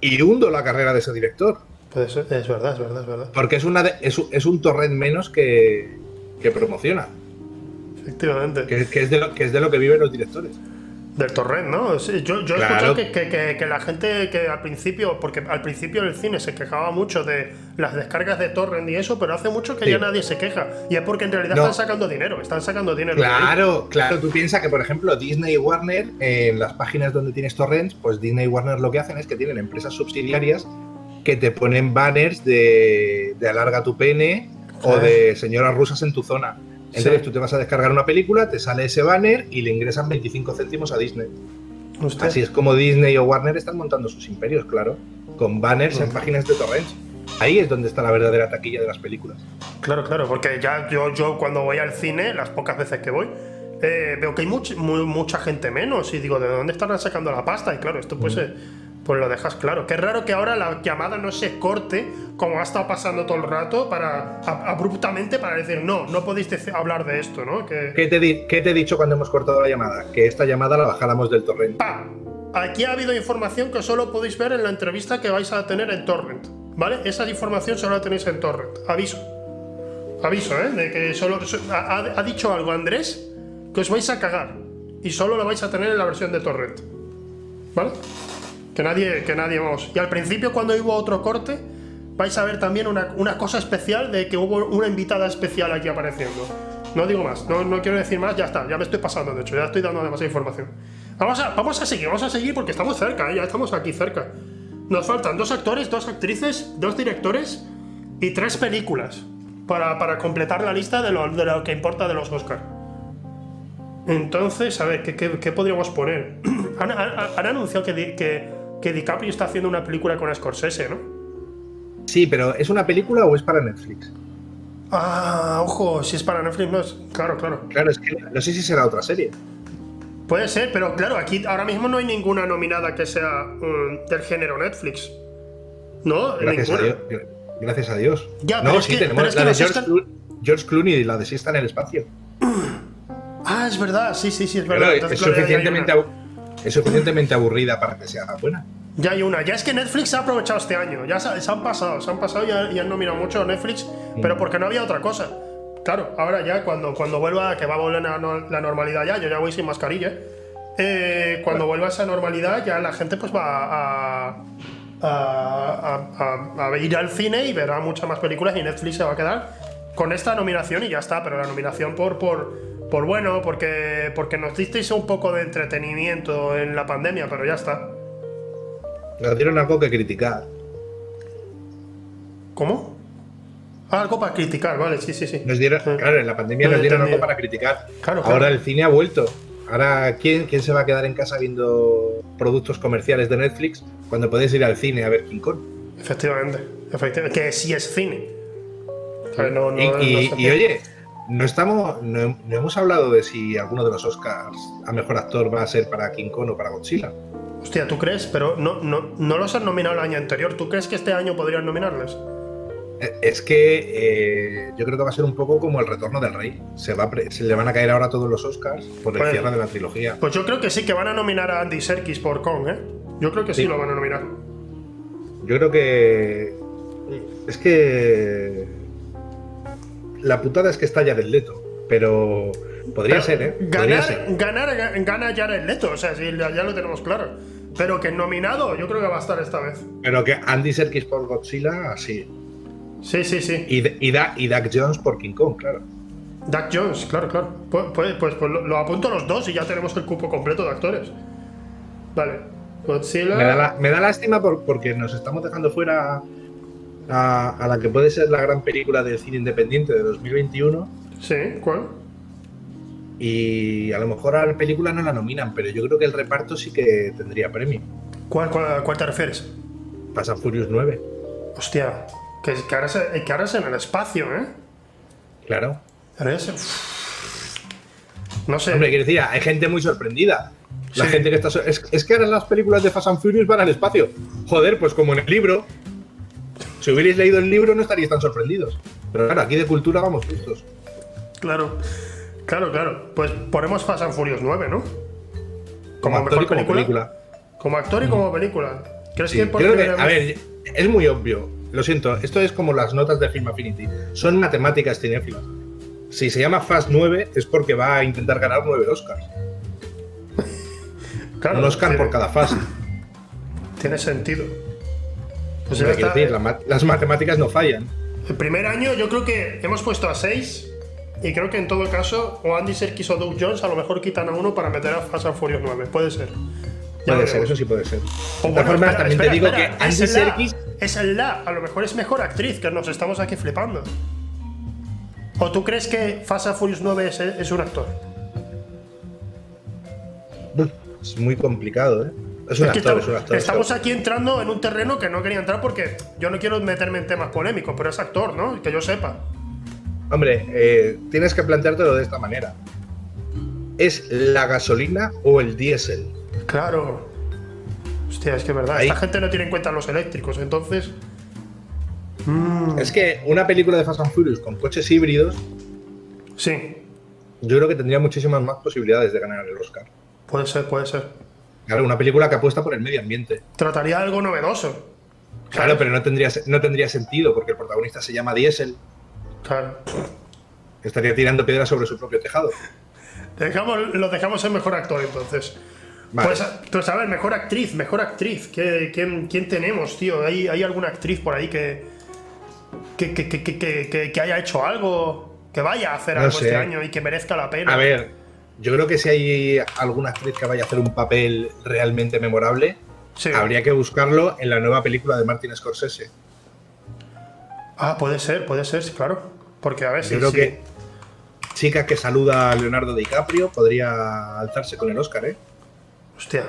[SPEAKER 2] Y hundo la carrera de ese director.
[SPEAKER 1] Pues es verdad, es verdad, es verdad.
[SPEAKER 2] Porque es, una es, un torrent menos que, que promociona.
[SPEAKER 1] Efectivamente.
[SPEAKER 2] Que, es de lo, que es de lo que viven los directores.
[SPEAKER 1] Del torrent, ¿no? Sí, yo, yo he escuchado que, que, que, la gente que al principio, porque al principio el cine se quejaba mucho de las descargas de torrent y eso, pero hace mucho que ya nadie se queja. Y es porque en realidad están sacando dinero, están sacando dinero.
[SPEAKER 2] Claro, claro. Tú piensas que, por ejemplo, Disney y Warner, en las páginas donde tienes torrents, pues Disney y Warner lo que hacen es que tienen empresas subsidiarias que te ponen banners de, de alarga tu pene o de señoras rusas en tu zona. Entonces tú te vas a descargar una película, te sale ese banner y le ingresan 25 céntimos a Disney. Así es como Disney o Warner están montando sus imperios, claro, con banners en páginas de torrents. Ahí es donde está la verdadera taquilla de las películas.
[SPEAKER 1] Claro, claro, porque ya yo, yo cuando voy al cine, las pocas veces que voy, eh, veo que hay mucha gente menos y digo, ¿de dónde están sacando la pasta? Y claro, esto pues, mm. Pues lo dejas claro. Qué raro que ahora la llamada no se corte como ha estado pasando todo el rato para abruptamente para decir no, no podéis hablar de esto, ¿no?
[SPEAKER 2] Que... ¿Qué, te ¿Qué, te he dicho cuando hemos cortado la llamada? Que esta llamada la bajáramos del torrent.
[SPEAKER 1] ¡Pa! Aquí ha habido información que solo podéis ver en la entrevista que vais a tener en torrent, ¿vale? Esa información solo la tenéis en torrent. Aviso. Aviso, ¿eh? De que solo ha, ha dicho algo Andrés que os vais a cagar y solo lo vais a tener en la versión de torrent. ¿Vale? Que nadie, que nadie vamos. Y al principio, cuando hubo otro corte, vais a ver también una, cosa especial de que hubo una invitada especial aquí apareciendo. No digo más, no, no, quiero decir más, ya está, ya me estoy pasando, de hecho, ya estoy dando demasiada información. Vamos a, vamos a seguir, vamos a seguir porque estamos cerca, ¿eh? ya estamos aquí cerca. Nos faltan dos actores, dos actrices, dos directores y tres películas para, para completar la lista de lo, de lo, que importa de los Oscars. Entonces, a ver, ¿qué, qué, podríamos poner? han, anunciado que que DiCaprio está haciendo una película con Scorsese, ¿no?
[SPEAKER 2] Sí, pero ¿es una película o es para Netflix?
[SPEAKER 1] Ah, ojo, si es para Netflix, no es. Claro, claro.
[SPEAKER 2] Claro, es que no sé si será otra serie.
[SPEAKER 1] Puede ser, pero claro, aquí ahora mismo no hay ninguna nominada que sea mm, del género Netflix. ¿No?
[SPEAKER 2] Gracias a Dios. Gracias a Dios. Ya, no, sí, tenemos la de George, Clooney y la de Si está en el espacio.
[SPEAKER 1] Ah, es verdad, sí, sí, sí, es verdad.
[SPEAKER 2] es suficientemente es suficientemente aburrida para que sea buena.
[SPEAKER 1] Ya hay una. Ya es que Netflix ha aprovechado este año. Ya se, han pasado, se han pasado y, han nominado mucho a Netflix, mm. pero porque no había otra cosa. Claro, ahora ya cuando, cuando vuelva, que va a volver la, la normalidad ya, yo ya voy sin mascarilla. Eh, cuando vuelva esa normalidad, ya la gente pues va a, a, a, ir al cine y verá muchas más películas y Netflix se va a quedar con esta nominación y ya está. Pero la nominación por, por, por bueno, porque, porque nos disteis un poco de entretenimiento en la pandemia, pero ya está.
[SPEAKER 2] Nos dieron algo que criticar.
[SPEAKER 1] ¿Cómo? Ah, algo para criticar, vale, sí, sí, sí.
[SPEAKER 2] Nos dieron, claro, en la pandemia nos dieron algo para criticar. Ahora el cine ha vuelto. Ahora, ¿quién, ¿quién se va a quedar en casa viendo productos comerciales de Netflix cuando puedes ir al cine a ver King Kong?
[SPEAKER 1] Efectivamente, efectivamente que sí es cine.
[SPEAKER 2] y, y oye, no estamos, no, hemos hablado de si alguno de los Oscars a mejor actor va a ser para King Kong o para Godzilla.
[SPEAKER 1] Hostia, ¿tú crees? Pero no, no, no los han nominado el año anterior. ¿Tú crees que este año podrían nominarles?
[SPEAKER 2] Eh, es que eh, yo creo que va a ser un poco como el retorno del rey. Se, va se le van a caer ahora todos los Oscars por el pues, cierre de la trilogía.
[SPEAKER 1] Pues yo creo que sí que van a nominar a Andy Serkis por Kong, ¿eh? Yo creo que sí lo van a nominar.
[SPEAKER 2] Yo creo que. Es que la putada es que está Jared Leto, pero podría ser, ¿eh?
[SPEAKER 1] Ganar, ganar, gana Jared Leto, o sea, sí, ya, lo tenemos claro. Pero que nominado, yo creo que va a estar esta vez.
[SPEAKER 2] Pero que Andy Serkis por Godzilla, sí.
[SPEAKER 1] Sí, sí, sí.
[SPEAKER 2] Y, y, Doug Jones por King Kong, claro.
[SPEAKER 1] Doug Jones, claro, claro. Pues, pues, pues, pues lo, apunto los dos y ya tenemos el cupo completo de actores. Vale. Godzilla.
[SPEAKER 2] Me da, lástima porque nos estamos dejando fuera a, la que puede ser la gran película del cine independiente de 2021.
[SPEAKER 1] Sí, ¿cuál?
[SPEAKER 2] Y a lo mejor a la película no la nominan, pero yo creo que el reparto sí que tendría premio.
[SPEAKER 1] ¿Cuál, cuál, te refieres?
[SPEAKER 2] Pasa Furious 9.
[SPEAKER 1] Hostia, que, que, ahora es, en el espacio, ¿eh?
[SPEAKER 2] Claro.
[SPEAKER 1] No sé.
[SPEAKER 2] Hombre, quiero decir, hay gente muy sorprendida. La gente que está. Es, es, que ahora las películas de Fast and Furious van al espacio. Joder, pues como en el libro, si hubierais leído el libro no estaríais tan sorprendidos. Pero claro, aquí de cultura vamos justos.
[SPEAKER 1] Claro, claro, claro. Pues ponemos Fast and Furious 9, ¿no?
[SPEAKER 2] Como, actor y como película.
[SPEAKER 1] Como actor y como película. ¿Crees que,
[SPEAKER 2] A ver, es muy obvio. Lo siento, esto es como las notas de Film Affinity. Son matemáticas cinéfilas. Si se llama Fast 9 es porque va a intentar ganar 9 Oscars. claro, Un Oscar por cada fase.
[SPEAKER 1] Tiene sentido.
[SPEAKER 2] Pues decir, las matemáticas no fallan.
[SPEAKER 1] El primer año yo creo que hemos puesto a 6 y creo que en todo caso o Andy Serkis o Doug Jones a lo mejor quitan a uno para meter a Fast and Furious 9. Puede ser.
[SPEAKER 2] puede ser, eso sí puede ser. De todas formas, también te digo que Andy Serkis...
[SPEAKER 1] Es el la, a lo mejor es mejor actriz, que nos estamos aquí flipando. ¿O tú crees que Fast and Furious 9 es, es un actor?
[SPEAKER 2] Es muy complicado, ¿eh? Es un, actor, es un actor,
[SPEAKER 1] Estamos aquí entrando en un terreno que no quería entrar porque yo no quiero meterme en temas polémicos, pero es actor, ¿no? Que yo sepa.
[SPEAKER 2] Hombre, eh, tienes que planteártelo de esta manera. ¿Es la gasolina o el diésel?
[SPEAKER 1] Claro. Hostia, es que es verdad.
[SPEAKER 2] Ahí-
[SPEAKER 1] Esta gente no tiene en cuenta los eléctricos, entonces.
[SPEAKER 2] Es que una película de Fast and Furious con coches híbridos,
[SPEAKER 1] Sí,
[SPEAKER 2] yo creo que tendría muchísimas más posibilidades de ganar el Oscar.
[SPEAKER 1] puede ser, puede ser.
[SPEAKER 2] Claro, una película que apuesta por el medio ambiente.
[SPEAKER 1] Trataría de algo novedoso.
[SPEAKER 2] Claro, pero no tendría, no tendría sentido porque el protagonista se llama Diesel.
[SPEAKER 1] Claro.
[SPEAKER 2] Estaría tirando piedras sobre su propio tejado.
[SPEAKER 1] Dejamos, lo dejamos en mejor actor, entonces.
[SPEAKER 2] Vale.
[SPEAKER 1] Pues, a- pues a ver, mejor actriz, mejor actriz. ¿Qué- quién, quién tenemos, tío? ¿Hay, ¿Hay alguna actriz por ahí que que, que, que, que, que- que- que haya hecho algo? Que vaya a hacer
[SPEAKER 2] No
[SPEAKER 1] algo
[SPEAKER 2] sé.
[SPEAKER 1] este año y que merezca la pena.
[SPEAKER 2] A ver, yo creo que si hay alguna actriz que vaya a hacer un papel realmente memorable,
[SPEAKER 1] Sí.
[SPEAKER 2] habría que buscarlo en la nueva película de Martin Scorsese.
[SPEAKER 1] Ah, puede ser, puede ser, claro. Porque a ver si.
[SPEAKER 2] Yo creo que chica que saluda a Leonardo DiCaprio podría alzarse con el Oscar, ¿eh?
[SPEAKER 1] Hostia.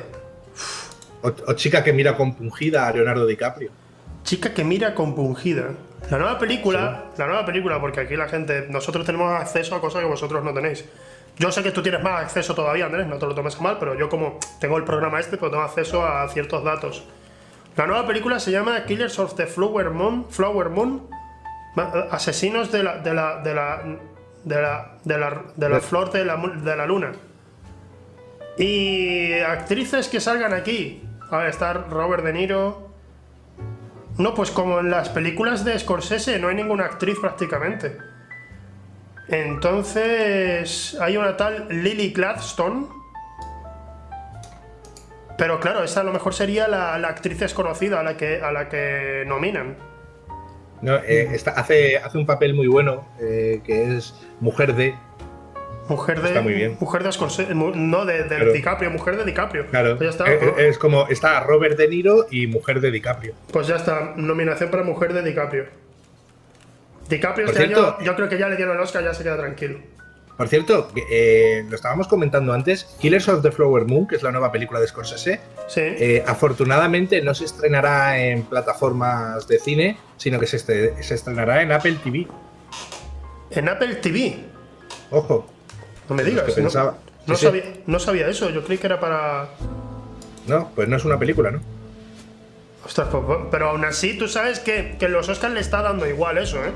[SPEAKER 2] O, o chica que mira compungida a Leonardo DiCaprio.
[SPEAKER 1] Chica que mira compungida. La nueva película, la nueva película, porque aquí la gente, nosotros tenemos acceso a cosas que vosotros no tenéis. Yo sé que tú tienes más acceso todavía, Andrés, no te lo tomes mal, pero yo como tengo el programa este, pues tengo acceso a ciertos datos. La nueva película se llama Killers of the Flower Moon, Flower Moon, Ma- asesinos de la de la de la de la de la, de la flor de la, de la luna. Y actrices que salgan aquí. A ver, está Robert De Niro, no, pues como en las películas de Scorsese no hay ninguna actriz prácticamente. Entonces hay una tal Lily Gladstone. Pero claro, esa a lo mejor sería la, la actriz desconocida a la que, a la que nominan.
[SPEAKER 2] No, eh, está- hace, hace un papel muy bueno, eh, que es mujer de.
[SPEAKER 1] Mujer de.
[SPEAKER 2] Está muy bien.
[SPEAKER 1] Mujer de No, de, de
[SPEAKER 2] Claro.
[SPEAKER 1] DiCaprio, mujer de DiCaprio.
[SPEAKER 2] Claro,
[SPEAKER 1] Pues ya está.
[SPEAKER 2] eh, eh, es como está Robert De Niro y mujer de DiCaprio.
[SPEAKER 1] Pues ya está. Nominación para mujer de DiCaprio. DiCaprio
[SPEAKER 2] Por
[SPEAKER 1] este
[SPEAKER 2] cierto-
[SPEAKER 1] año, yo creo que ya le dieron el Oscar, ya se queda tranquilo.
[SPEAKER 2] Por cierto, eh, lo estábamos comentando antes, Killers of the Flower Moon, que es la nueva película de Scorsese,
[SPEAKER 1] Sí.
[SPEAKER 2] eh, afortunadamente no se estrenará en plataformas de cine, sino que se, este- se estrenará en Apple TV.
[SPEAKER 1] En Apple TV.
[SPEAKER 2] Ojo,
[SPEAKER 1] No me digas.
[SPEAKER 2] que
[SPEAKER 1] no-
[SPEAKER 2] pensaba.
[SPEAKER 1] No,
[SPEAKER 2] Sí, sí.
[SPEAKER 1] sabía, no sabía eso. Yo creí que era para.
[SPEAKER 2] no, pues no es una película, ¿no?
[SPEAKER 1] Ostras, pues, pues, pero aún así tú sabes que, que los Oscars le está dando igual eso, ¿eh?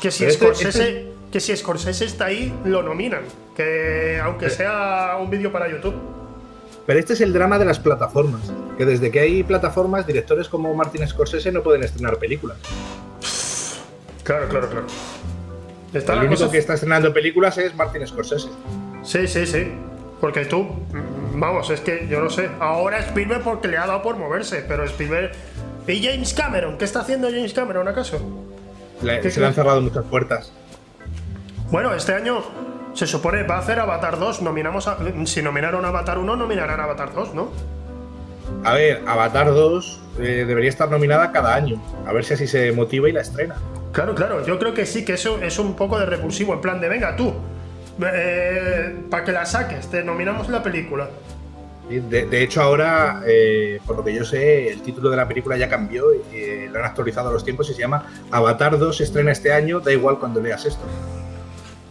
[SPEAKER 1] Que si,
[SPEAKER 2] este-
[SPEAKER 1] Scorsese, que si Scorsese está ahí, lo nominan. Que aunque sea un vídeo para YouTube.
[SPEAKER 2] Pero este es el drama de las plataformas, que desde que hay plataformas, directores como Martin Scorsese no pueden estrenar películas.
[SPEAKER 1] Claro, claro, claro. Está
[SPEAKER 2] El único
[SPEAKER 1] cosa-
[SPEAKER 2] que está estrenando películas es Martin Scorsese.
[SPEAKER 1] Sí, sí, sí. Porque tú, vamos, es que yo no sé. Ahora Spielberg porque le ha dado por moverse, pero Spielberg. ¿Y James Cameron? ¿Qué está haciendo James Cameron acaso?
[SPEAKER 2] Le-
[SPEAKER 1] ¿Qué
[SPEAKER 2] se le han cerrado muchas puertas.
[SPEAKER 1] Bueno, este año se supone va a hacer Avatar 2. Nominamos a- si nominaron a Avatar 1, nominarán a Avatar 2, ¿no?
[SPEAKER 2] A ver, Avatar 2 eh, debería estar nominada cada año. A ver si así se motiva y la estrena.
[SPEAKER 1] Claro, claro. Yo creo que sí, que eso es un poco de repulsivo. En plan de, venga, tú, para que la saques, te nominamos la película.
[SPEAKER 2] De, de hecho, ahora, eh, por lo que yo sé, el título de la película ya cambió y eh, lo han actualizado a los tiempos y se llama Avatar 2 se estrena este año, da igual cuando leas esto.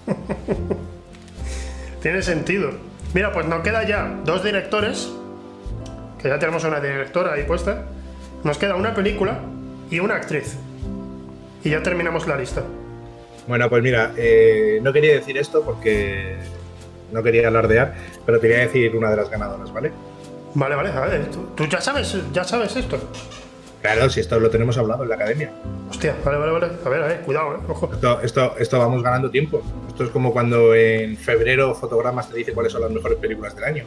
[SPEAKER 1] Tiene sentido. Mira, pues nos queda ya dos directores, que ya tenemos una directora ahí puesta. Nos queda una película y una actriz. Y ya terminamos la lista.
[SPEAKER 2] Bueno, pues mira, eh, no quería decir esto porque no quería alardear, pero te voy a decir una de las ganadoras, ¿vale?
[SPEAKER 1] Vale, vale, a ver, tú, tú ya sabes, ya sabes esto.
[SPEAKER 2] Claro, si esto lo tenemos hablado en la academia.
[SPEAKER 1] Hostia, vale, vale, vale. A ver, a ver, cuidado, eh, ojo.
[SPEAKER 2] Esto, esto, esto vamos ganando tiempo. Esto es como cuando en febrero Fotogramas te dice cuáles son las mejores películas del año.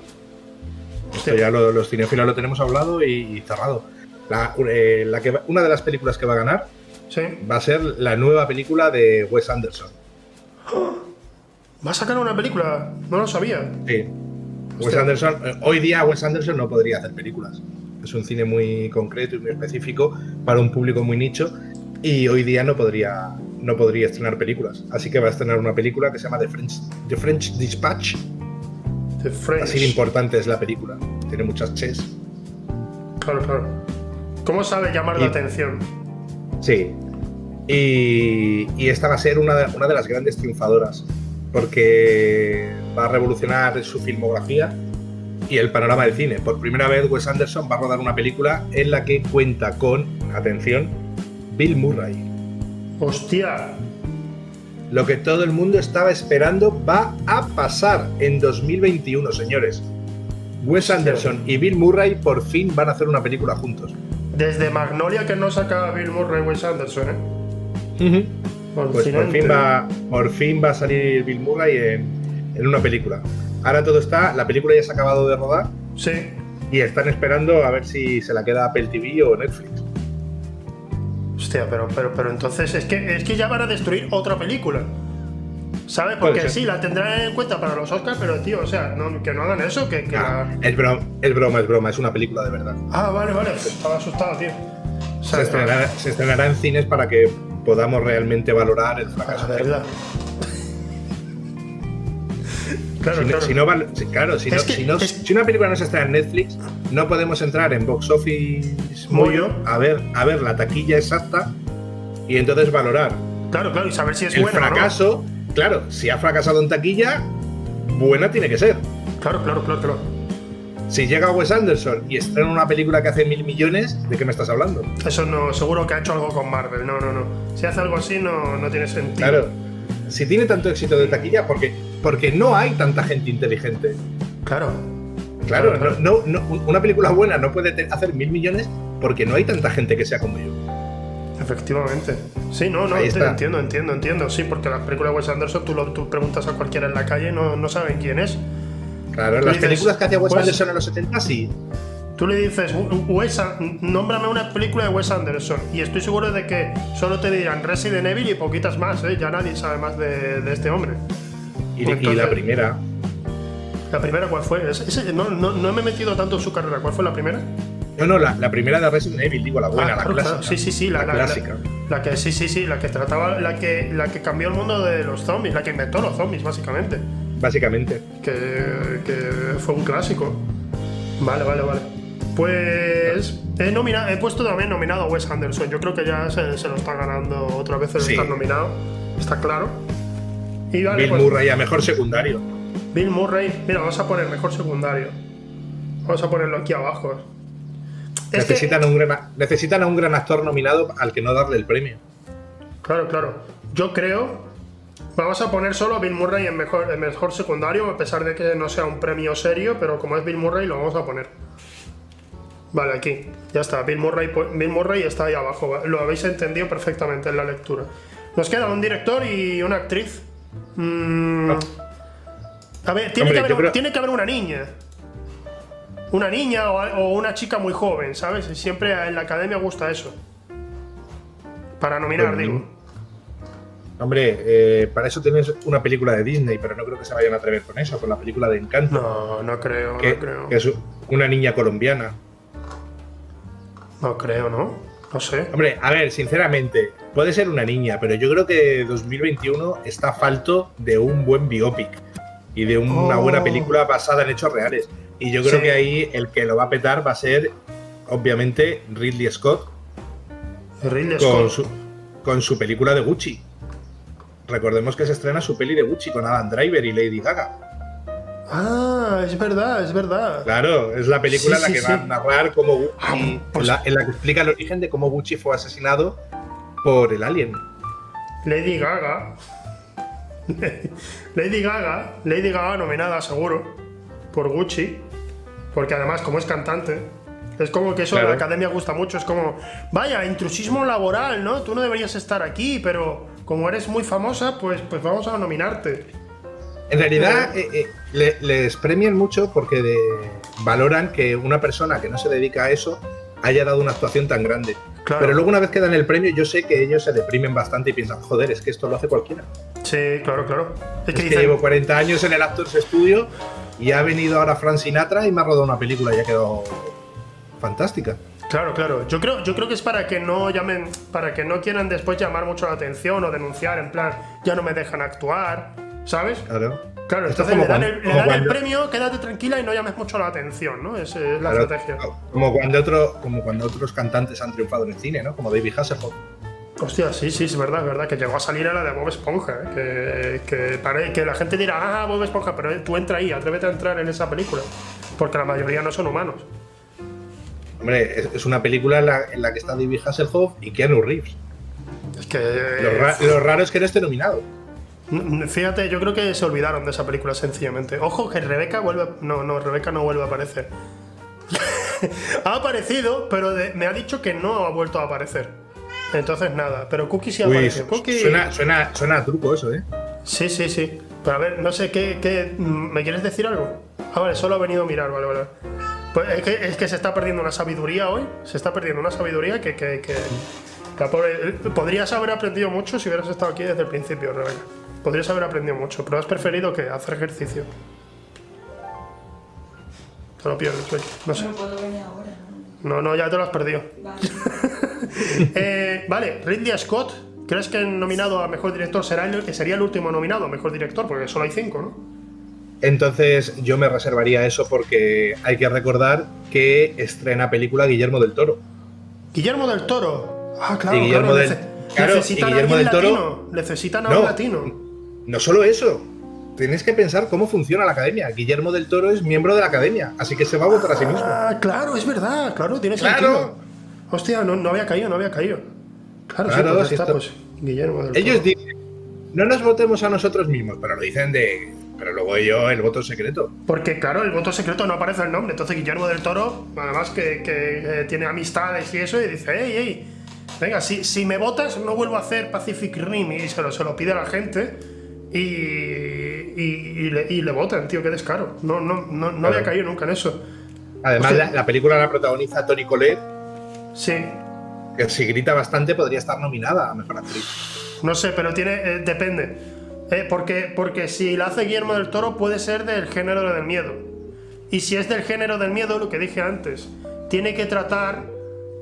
[SPEAKER 2] Esto
[SPEAKER 1] Hostia.
[SPEAKER 2] ya lo- los cinefilos lo tenemos hablado y, y cerrado. La, eh, la que va- una de las películas que va a ganar
[SPEAKER 1] Sí.
[SPEAKER 2] va a ser la nueva película de Wes Anderson.
[SPEAKER 1] ¿Va a sacar una película? No lo sabía.
[SPEAKER 2] Sí. Wes. Anderson, eh, hoy día Wes Anderson no podría hacer películas. Es un cine muy concreto y muy específico para un público muy nicho y hoy día no podría, no podría estrenar películas. Así que va a estrenar una película que se llama The French, The French Dispatch.
[SPEAKER 1] The French.
[SPEAKER 2] Así de importante es la película. Tiene muchas ches.
[SPEAKER 1] Claro, claro. ¿Cómo sabe llamar la
[SPEAKER 2] Y-
[SPEAKER 1] atención?
[SPEAKER 2] Sí. Y, y esta va a ser una de las grandes triunfadoras porque va a revolucionar su filmografía y el panorama del cine. Por primera vez, Wes Anderson va a rodar una película en la que cuenta con, atención, Bill Murray.
[SPEAKER 1] ¡Hostia!
[SPEAKER 2] Lo que todo el mundo estaba esperando va a pasar en 2021, señores. Wes Anderson y Bill Murray por fin van a hacer una película juntos.
[SPEAKER 1] Desde Magnolia que no saca Bill Murray Wes Anderson,
[SPEAKER 2] ¿eh? Pues por fin, va, por fin va a salir Bill Murray en, en una película. Ahora todo está, la película ya se ha acabado de rodar.
[SPEAKER 1] Sí.
[SPEAKER 2] Y están esperando a ver si se la queda Apple TV o Netflix.
[SPEAKER 1] Hostia, pero, pero, pero entonces es que, es que ya van a destruir otra película. ¿Sabes? Porque sí, la tendrán en cuenta para los Oscars, pero tío, o sea, que no hagan eso, que,
[SPEAKER 2] ah, es, broma, es broma, es broma, es una película de verdad.
[SPEAKER 1] Ah, vale, vale, estaba asustado, tío.
[SPEAKER 2] se, estrenará, en cines para que podamos realmente valorar el fracaso.
[SPEAKER 1] de verdad.
[SPEAKER 2] Claro, si, claro. Si no, claro, si, no, si, una película no se estrena en Netflix, no podemos entrar en Box Office Moyo a ver, a ver la taquilla exacta y entonces valorar.
[SPEAKER 1] Claro, claro, y saber si es
[SPEAKER 2] el fracaso. Claro, si ha fracasado en taquilla, buena tiene que ser.
[SPEAKER 1] Claro, claro, claro, claro.
[SPEAKER 2] Si llega Wes Anderson y estrena una película que hace mil millones, ¿de qué me estás hablando?
[SPEAKER 1] Eso no, seguro que ha hecho algo con Marvel. No, no, no. Si hace algo así, no, no tiene sentido.
[SPEAKER 2] Claro. Si tiene tanto éxito de taquilla, porque porque no hay tanta gente inteligente.
[SPEAKER 1] Claro.
[SPEAKER 2] Claro, No, no, una película buena no puede hacer mil millones porque no hay tanta gente que sea como yo.
[SPEAKER 1] Efectivamente. Sí, no, no, entiendo, entiendo, entiendo. Sí, porque las películas de Wes Anderson, tú, lo, tú preguntas a cualquiera en la calle no, no saben quién es.
[SPEAKER 2] Claro, las películas que hacía Wes pues Anderson en los 70 sí.
[SPEAKER 1] Tú le dices, Wes, nómbrame una película de Wes Anderson. Y estoy seguro de que solo te dirán Resident Evil y poquitas más, ¿eh? Ya nadie sabe más de, de este hombre.
[SPEAKER 2] Y, la primera.
[SPEAKER 1] ¿La primera cuál fue? no, no, me he metido tanto en su carrera. ¿Cuál fue la primera?
[SPEAKER 2] No, no, la, primera de Resident Evil, digo, la buena, ah, la clásica.
[SPEAKER 1] Sí, sí, sí, la, clásica. La, que, sí, sí, sí, la que trataba, la que, la que cambió el mundo de los zombies, la que inventó los zombies, básicamente.
[SPEAKER 2] Básicamente.
[SPEAKER 1] Que, que fue un clásico. Vale, vale, vale. Pues he, nominado, he puesto también nominado a Wes Anderson. Yo creo que ya se, lo está ganando otra vez el estar nominado. Está claro.
[SPEAKER 2] Bill pues, Murray a mejor secundario.
[SPEAKER 1] Bill Murray, mira, vamos a poner mejor secundario. Vamos a ponerlo aquí abajo.
[SPEAKER 2] necesitan, un gran, necesitan a un gran actor nominado al que no darle el premio.
[SPEAKER 1] Claro, claro. Yo creo. Vamos a poner solo a Bill Murray en mejor, en mejor secundario, a pesar de que no sea un premio serio, pero como es Bill Murray, lo vamos a poner. Vale, aquí. Ya está. Bill Murray, Bill Murray está ahí abajo. Lo habéis entendido perfectamente en la lectura. Nos queda un director y una actriz. Mm. A ver, tiene, que haber, una niña. Una niña o, una chica muy joven, ¿sabes? Siempre en la academia gusta eso. Para nominar, digo.
[SPEAKER 2] Hombre, eh, para eso tienes una película de Disney, pero no creo que se vayan a atrever con eso, con la película de Encanto.
[SPEAKER 1] No, no creo, no creo.
[SPEAKER 2] Que es una niña colombiana.
[SPEAKER 1] No creo, ¿no? No sé.
[SPEAKER 2] Hombre, a ver, sinceramente, puede ser una niña, pero yo creo que 2021 está falto de un buen biopic y de una buena oh. película basada en hechos reales. Y yo creo que ahí el que lo va a petar va a ser, obviamente, Ridley Scott.
[SPEAKER 1] Ridley
[SPEAKER 2] con
[SPEAKER 1] Scott.
[SPEAKER 2] Su, con su película de Gucci. Recordemos que se estrena su peli de Gucci con Adam Driver y Lady Gaga.
[SPEAKER 1] Ah, es verdad, es verdad.
[SPEAKER 2] Claro, es la película en la que va a narrar cómo Gucci, ah, pues en, la, que explica el origen de cómo Gucci fue asesinado por el alien.
[SPEAKER 1] Lady Gaga. Lady Gaga, Lady Gaga nominada seguro por Gucci, porque además como es cantante, es como que eso en la academia gusta mucho, es como, vaya, intrusismo laboral, ¿no? Tú no deberías estar aquí, pero como eres muy famosa, pues, pues vamos a nominarte.
[SPEAKER 2] En realidad eh, eh, les premian mucho porque valoran que una persona que no se dedica a eso haya dado una actuación tan grande. Pero luego una vez que dan el premio, yo sé que ellos se deprimen bastante y piensan, joder, es que esto lo hace cualquiera.
[SPEAKER 1] Sí, claro, claro.
[SPEAKER 2] Es, que, llevo 40 años en el Actors Studio y ha venido ahora Frank Sinatra y me ha rodado una película y ha quedado fantástica.
[SPEAKER 1] Claro, claro. Yo creo, yo creo que es para que no llamen, para que no quieran después llamar mucho la atención o denunciar, en plan, ya no me dejan actuar ¿Sabes?
[SPEAKER 2] Claro.
[SPEAKER 1] Claro, entonces le dan, el, premio, quédate tranquila y no llames mucho la atención, ¿no? Esa es la estrategia.
[SPEAKER 2] Como cuando, otro, como cuando otros cantantes han triunfado en el cine, ¿no? Como David Hasselhoff.
[SPEAKER 1] Hostia, sí, sí, es verdad, es verdad, que llegó a salir a la de Bob Esponja, ¿eh? que, que, que la gente dirá, ah, Bob Esponja, pero tú entra ahí, atrévete a entrar en esa película. Porque la mayoría no son humanos.
[SPEAKER 2] Hombre, es, es una película en la, en la que está David Hasselhoff y Keanu Reeves.
[SPEAKER 1] Es que.
[SPEAKER 2] Lo, ra- lo raro es que no esté nominado.
[SPEAKER 1] Fíjate, yo creo que se olvidaron de esa película sencillamente. Ojo que Rebeca vuelve. No, no, Rebeca no vuelve a aparecer. ha aparecido, pero de- me ha dicho que no ha vuelto a aparecer. Entonces nada, pero Cookie sí
[SPEAKER 2] Uy,
[SPEAKER 1] apareció. Cookie.
[SPEAKER 2] suena, suena, suena a truco eso, ¿eh?
[SPEAKER 1] Sí, sí, sí. Pero a ver, no sé, ¿qué, qué, mm, me quieres decir algo? Ah, vale, solo ha venido a mirar, vale, vale. Pues es que, es que se está perdiendo una sabiduría hoy. Se está perdiendo una sabiduría que. que, podrías haber aprendido mucho si hubieras estado aquí desde el principio, Rebeca. Podrías haber aprendido mucho, pero has preferido que hacer ejercicio. Te lo pierdes, oye. No sé.
[SPEAKER 3] No puedo venir ahora. ¿no?
[SPEAKER 1] No, no, ya te lo has perdido.
[SPEAKER 3] Vale.
[SPEAKER 1] Eh, vale, Ridley Scott. ¿Crees que el nominado a mejor director será el, que sería el último nominado a mejor director? Porque solo hay cinco, ¿no?
[SPEAKER 2] Entonces yo me reservaría eso porque hay que recordar que estrena película Guillermo del Toro.
[SPEAKER 1] Guillermo del Toro. Ah, claro,
[SPEAKER 2] Y Guillermo
[SPEAKER 1] claro.
[SPEAKER 2] del- claro,
[SPEAKER 1] necesitan
[SPEAKER 2] y
[SPEAKER 1] a
[SPEAKER 2] Guillermo
[SPEAKER 1] alguien
[SPEAKER 2] del Toro-
[SPEAKER 1] latino. Necesitan a
[SPEAKER 2] No.
[SPEAKER 1] un latino.
[SPEAKER 2] No solo eso, tenéis que pensar cómo funciona la academia. Guillermo del Toro es miembro de la academia, así que se va a votar a sí mismo.
[SPEAKER 1] Ah, claro, es verdad, claro, tiene
[SPEAKER 2] Claro.
[SPEAKER 1] sentido. Hostia, no, no había caído, no había caído. Claro, sí, pues ya
[SPEAKER 2] si
[SPEAKER 1] está,
[SPEAKER 2] esto-
[SPEAKER 1] pues Guillermo del
[SPEAKER 2] Ellos
[SPEAKER 1] Toro.
[SPEAKER 2] dicen, no nos votemos a nosotros mismos, pero lo dicen de... Pero luego ellos, el voto secreto.
[SPEAKER 1] Porque, claro, el voto secreto no aparece el nombre. Entonces, Guillermo del Toro, además que, que, eh, tiene amistades y eso, y dice: Hey, hey, venga, si, si me votas, no vuelvo a hacer Pacific Rim. Y se lo, se lo pide a la gente. Y, y, y le, y le votan, tío, qué descaro. No, no, no, no había caído nunca en eso.
[SPEAKER 2] Además,
[SPEAKER 1] Hostia.
[SPEAKER 2] la, la película la protagoniza Toni Collette,
[SPEAKER 1] Sí,
[SPEAKER 2] que si grita bastante podría estar nominada a Mejor Actriz.
[SPEAKER 1] no sé, pero tiene. eh, depende. Eh, porque, porque si la hace Guillermo del Toro, puede ser del género del miedo. Y si es del género del miedo, lo que dije antes, tiene que tratar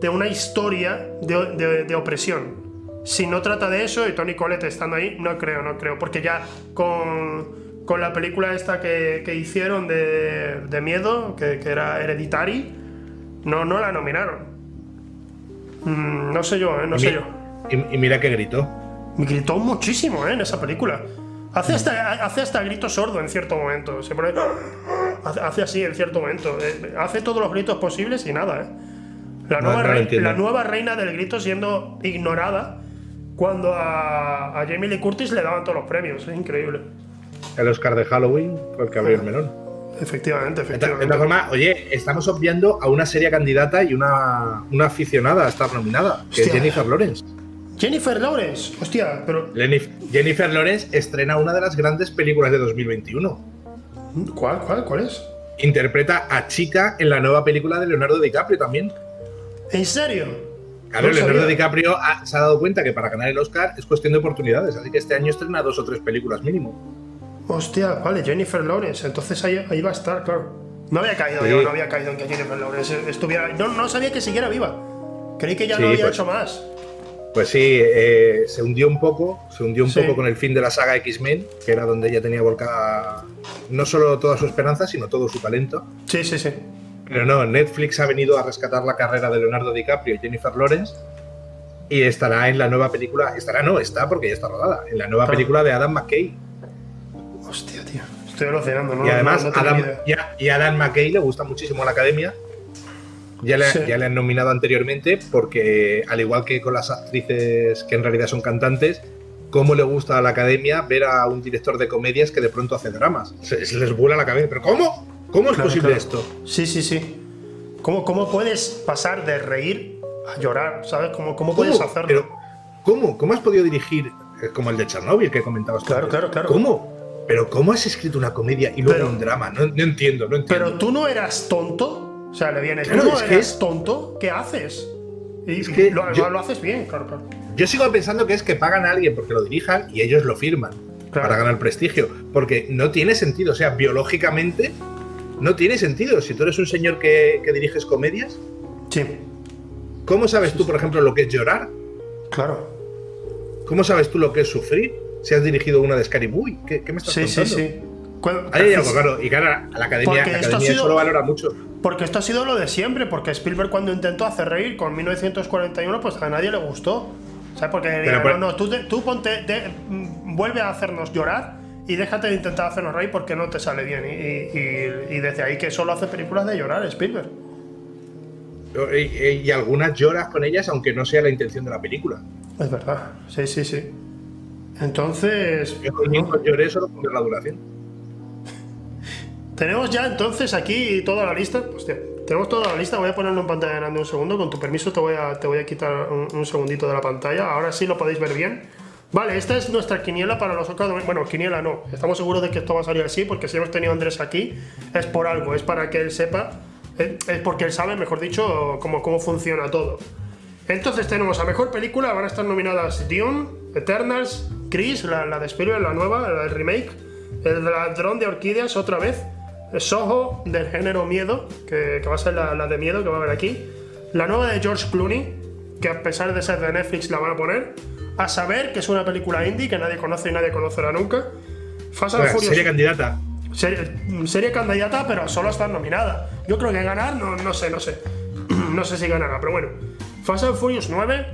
[SPEAKER 1] de una historia de, de- de opresión. Si no trata de eso, y Tony Collette estando ahí, no creo, no creo. Porque ya con, con la película esta que, que hicieron de, de miedo, que, que era Hereditary, no, no la nominaron. Mm, no sé yo, eh, no
[SPEAKER 2] Y
[SPEAKER 1] sé
[SPEAKER 2] mi-
[SPEAKER 1] yo.
[SPEAKER 2] Y, y mira que gritó.
[SPEAKER 1] Me gritó muchísimo ¿eh? en esa película. Hace hasta, hace hasta grito sordo en cierto momento. Se pone. Hace, así en cierto momento. Eh, Hace todos los gritos posibles y nada, ¿eh? La
[SPEAKER 2] No,
[SPEAKER 1] nueva,
[SPEAKER 2] no lo
[SPEAKER 1] rei-
[SPEAKER 2] entiendo.
[SPEAKER 1] la nueva reina del grito siendo ignorada cuando a, a Jamie Lee Curtis le daban todos los premios. Es increíble.
[SPEAKER 2] El Oscar de Halloween fue el que abrió el melón.
[SPEAKER 1] Efectivamente,
[SPEAKER 2] ta- de
[SPEAKER 1] efectivamente.
[SPEAKER 2] todas formas, oye, estamos obviando a una seria candidata y una, una aficionada a estar nominada, que es
[SPEAKER 1] Hostia.
[SPEAKER 2] Jennifer Lawrence.
[SPEAKER 1] Jennifer Lawrence. Hostia, pero.
[SPEAKER 2] Jennifer Lawrence estrena una de las grandes películas de 2021.
[SPEAKER 1] ¿Cuál, cuál, cuál es?
[SPEAKER 2] Interpreta a Chica en la nueva película de Leonardo DiCaprio también.
[SPEAKER 1] ¿En serio?
[SPEAKER 2] Claro,
[SPEAKER 1] No
[SPEAKER 2] Leonardo
[SPEAKER 1] sabía.
[SPEAKER 2] DiCaprio ha- se ha dado cuenta que para ganar el Oscar es cuestión de oportunidades, así que este año estrena dos o tres películas mínimo.
[SPEAKER 1] Hostia, vale, Jennifer Lawrence. Entonces ahí, ahí va a estar, claro. No había caído,
[SPEAKER 2] Sí.
[SPEAKER 1] yo no había caído en que Jennifer Lawrence estuviera. No, no sabía que siguiera viva. Creí que ya
[SPEAKER 2] Sí,
[SPEAKER 1] no había
[SPEAKER 2] pues-
[SPEAKER 1] hecho más.
[SPEAKER 2] Pues sí, eh, se hundió un poco, se hundió un
[SPEAKER 1] Sí.
[SPEAKER 2] poco con el fin de la saga X-Men, que era donde ella tenía volcada no solo toda su esperanza, sino todo su talento.
[SPEAKER 1] Sí, sí, sí.
[SPEAKER 2] Pero no, Netflix ha venido a rescatar la carrera de Leonardo DiCaprio y Jennifer Lawrence y estará en la nueva película, estará no, está porque ya está rodada, en la nueva
[SPEAKER 1] Claro.
[SPEAKER 2] película de Adam McKay.
[SPEAKER 1] Hostia, tío. Estoy alucinando, ¿no?
[SPEAKER 2] y además
[SPEAKER 1] no, no tenía
[SPEAKER 2] Adam, y a- y Adam McKay le gusta muchísimo a la academia. Ya le,
[SPEAKER 1] Sí.
[SPEAKER 2] ya le han nominado anteriormente porque, al igual que con las actrices que en realidad son cantantes, cómo le gusta a la academia ver a un director de comedias que de pronto hace dramas. Se, se les vuela la cabeza. ¿Pero cómo? ¿Cómo es
[SPEAKER 1] Claro,
[SPEAKER 2] posible
[SPEAKER 1] claro.
[SPEAKER 2] esto?
[SPEAKER 1] Sí, sí, sí. ¿Cómo, ¿Cómo puedes pasar de reír a llorar? ¿Sabes? ¿Cómo, cómo puedes
[SPEAKER 2] ¿Cómo?
[SPEAKER 1] hacerlo?
[SPEAKER 2] Pero, ¿cómo? ¿Cómo has podido dirigir eh, como el de Chernobyl que comentabas?
[SPEAKER 1] Claro, claro, claro.
[SPEAKER 2] ¿Cómo? Pero ¿cómo has escrito una comedia y luego
[SPEAKER 1] Pero-
[SPEAKER 2] un drama? No, no entiendo, no entiendo.
[SPEAKER 1] Pero tú no eras tonto. O sea, le viene.
[SPEAKER 2] Claro, es que
[SPEAKER 1] eras
[SPEAKER 2] es-
[SPEAKER 1] tonto. ¿Qué haces? Y
[SPEAKER 2] Es que
[SPEAKER 1] lo,
[SPEAKER 2] yo-
[SPEAKER 1] lo haces bien, claro, claro.
[SPEAKER 2] Yo sigo pensando que es que pagan a alguien porque lo dirijan y ellos lo firman
[SPEAKER 1] Claro.
[SPEAKER 2] para ganar prestigio. Porque no tiene sentido. O sea, biológicamente no tiene sentido. Si tú eres un señor que, que diriges comedias,
[SPEAKER 1] Sí,
[SPEAKER 2] ¿cómo sabes tú, por ejemplo, lo que es llorar?
[SPEAKER 1] claro.
[SPEAKER 2] ¿Cómo sabes tú lo que es sufrir? Si has dirigido una de Scary Movie. ¿Qué, qué me estás
[SPEAKER 1] Sí, sí,
[SPEAKER 2] contando?
[SPEAKER 1] sí. Cu-
[SPEAKER 2] Ahí hay algo claro. Y claro, a la academia, la academia
[SPEAKER 1] sido-
[SPEAKER 2] lo valora mucho.
[SPEAKER 1] Porque esto ha sido lo de siempre, porque Spielberg cuando intentó hacer reír con 1941, pues a nadie le gustó. ¿Sabes? Porque dijeron,
[SPEAKER 2] pues-
[SPEAKER 1] no, no, tú, tú ponte, te- vuelve a hacernos llorar y déjate de intentar hacernos reír porque no te sale bien. Y, y- y desde ahí que solo hace películas de llorar, Spielberg.
[SPEAKER 2] Y, y algunas lloras con ellas, aunque no sea la intención de la película.
[SPEAKER 1] Es verdad, sí, sí, sí. Entonces,
[SPEAKER 2] Yo con lloré solo por la duración.
[SPEAKER 1] Tenemos ya entonces aquí toda la lista. Hostia, tenemos toda la lista. Voy a ponerlo en pantalla grande un segundo. Con tu permiso te voy a, te voy a quitar un, un segundito de la pantalla. Ahora sí lo podéis ver bien. Vale, esta es nuestra quiniela para los Oscars. Bueno, quiniela no. Estamos seguros de que esto va a salir así, porque si hemos tenido Andrés aquí, es por algo, es para que él sepa, es porque él sabe, mejor dicho, cómo, cómo funciona todo. Entonces tenemos a mejor película, van a estar nominadas Dune, Eternals, Chris, la, la de Spielberg, la nueva, la del remake, el ladrón de orquídeas otra vez, Soho del género miedo, que, que va a ser la, la de miedo que va a haber aquí, la nueva de George Clooney, que a pesar de ser de Netflix la van a poner, a saber que es una película indie que nadie conoce y nadie conocerá nunca, Fast and Furious
[SPEAKER 2] sería candidata.
[SPEAKER 1] Serie, serie candidata, pero solo está nominada. Yo creo que ganar, no, no sé, no sé. no sé si ganará, pero bueno. Fast and Furious 9,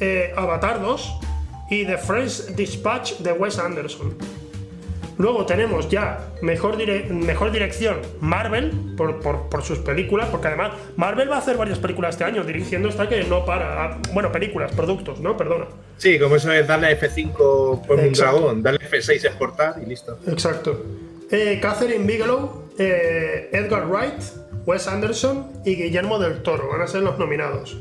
[SPEAKER 1] eh, Avatar 2 y The French Dispatch de Wes Anderson. Luego tenemos ya mejor, dire- mejor dirección Marvel por, por- por sus películas, porque además Marvel va a hacer varias películas este año, dirigiendo hasta que no para. Ah, Bueno, películas, productos, ¿no? Perdona.
[SPEAKER 2] Sí, como eso es darle a F5 por un dragón, darle F6 exportar y listo.
[SPEAKER 1] Exacto. Eh, Catherine Bigelow, eh, Edgar Wright, Wes Anderson y Guillermo del Toro van a ser los nominados.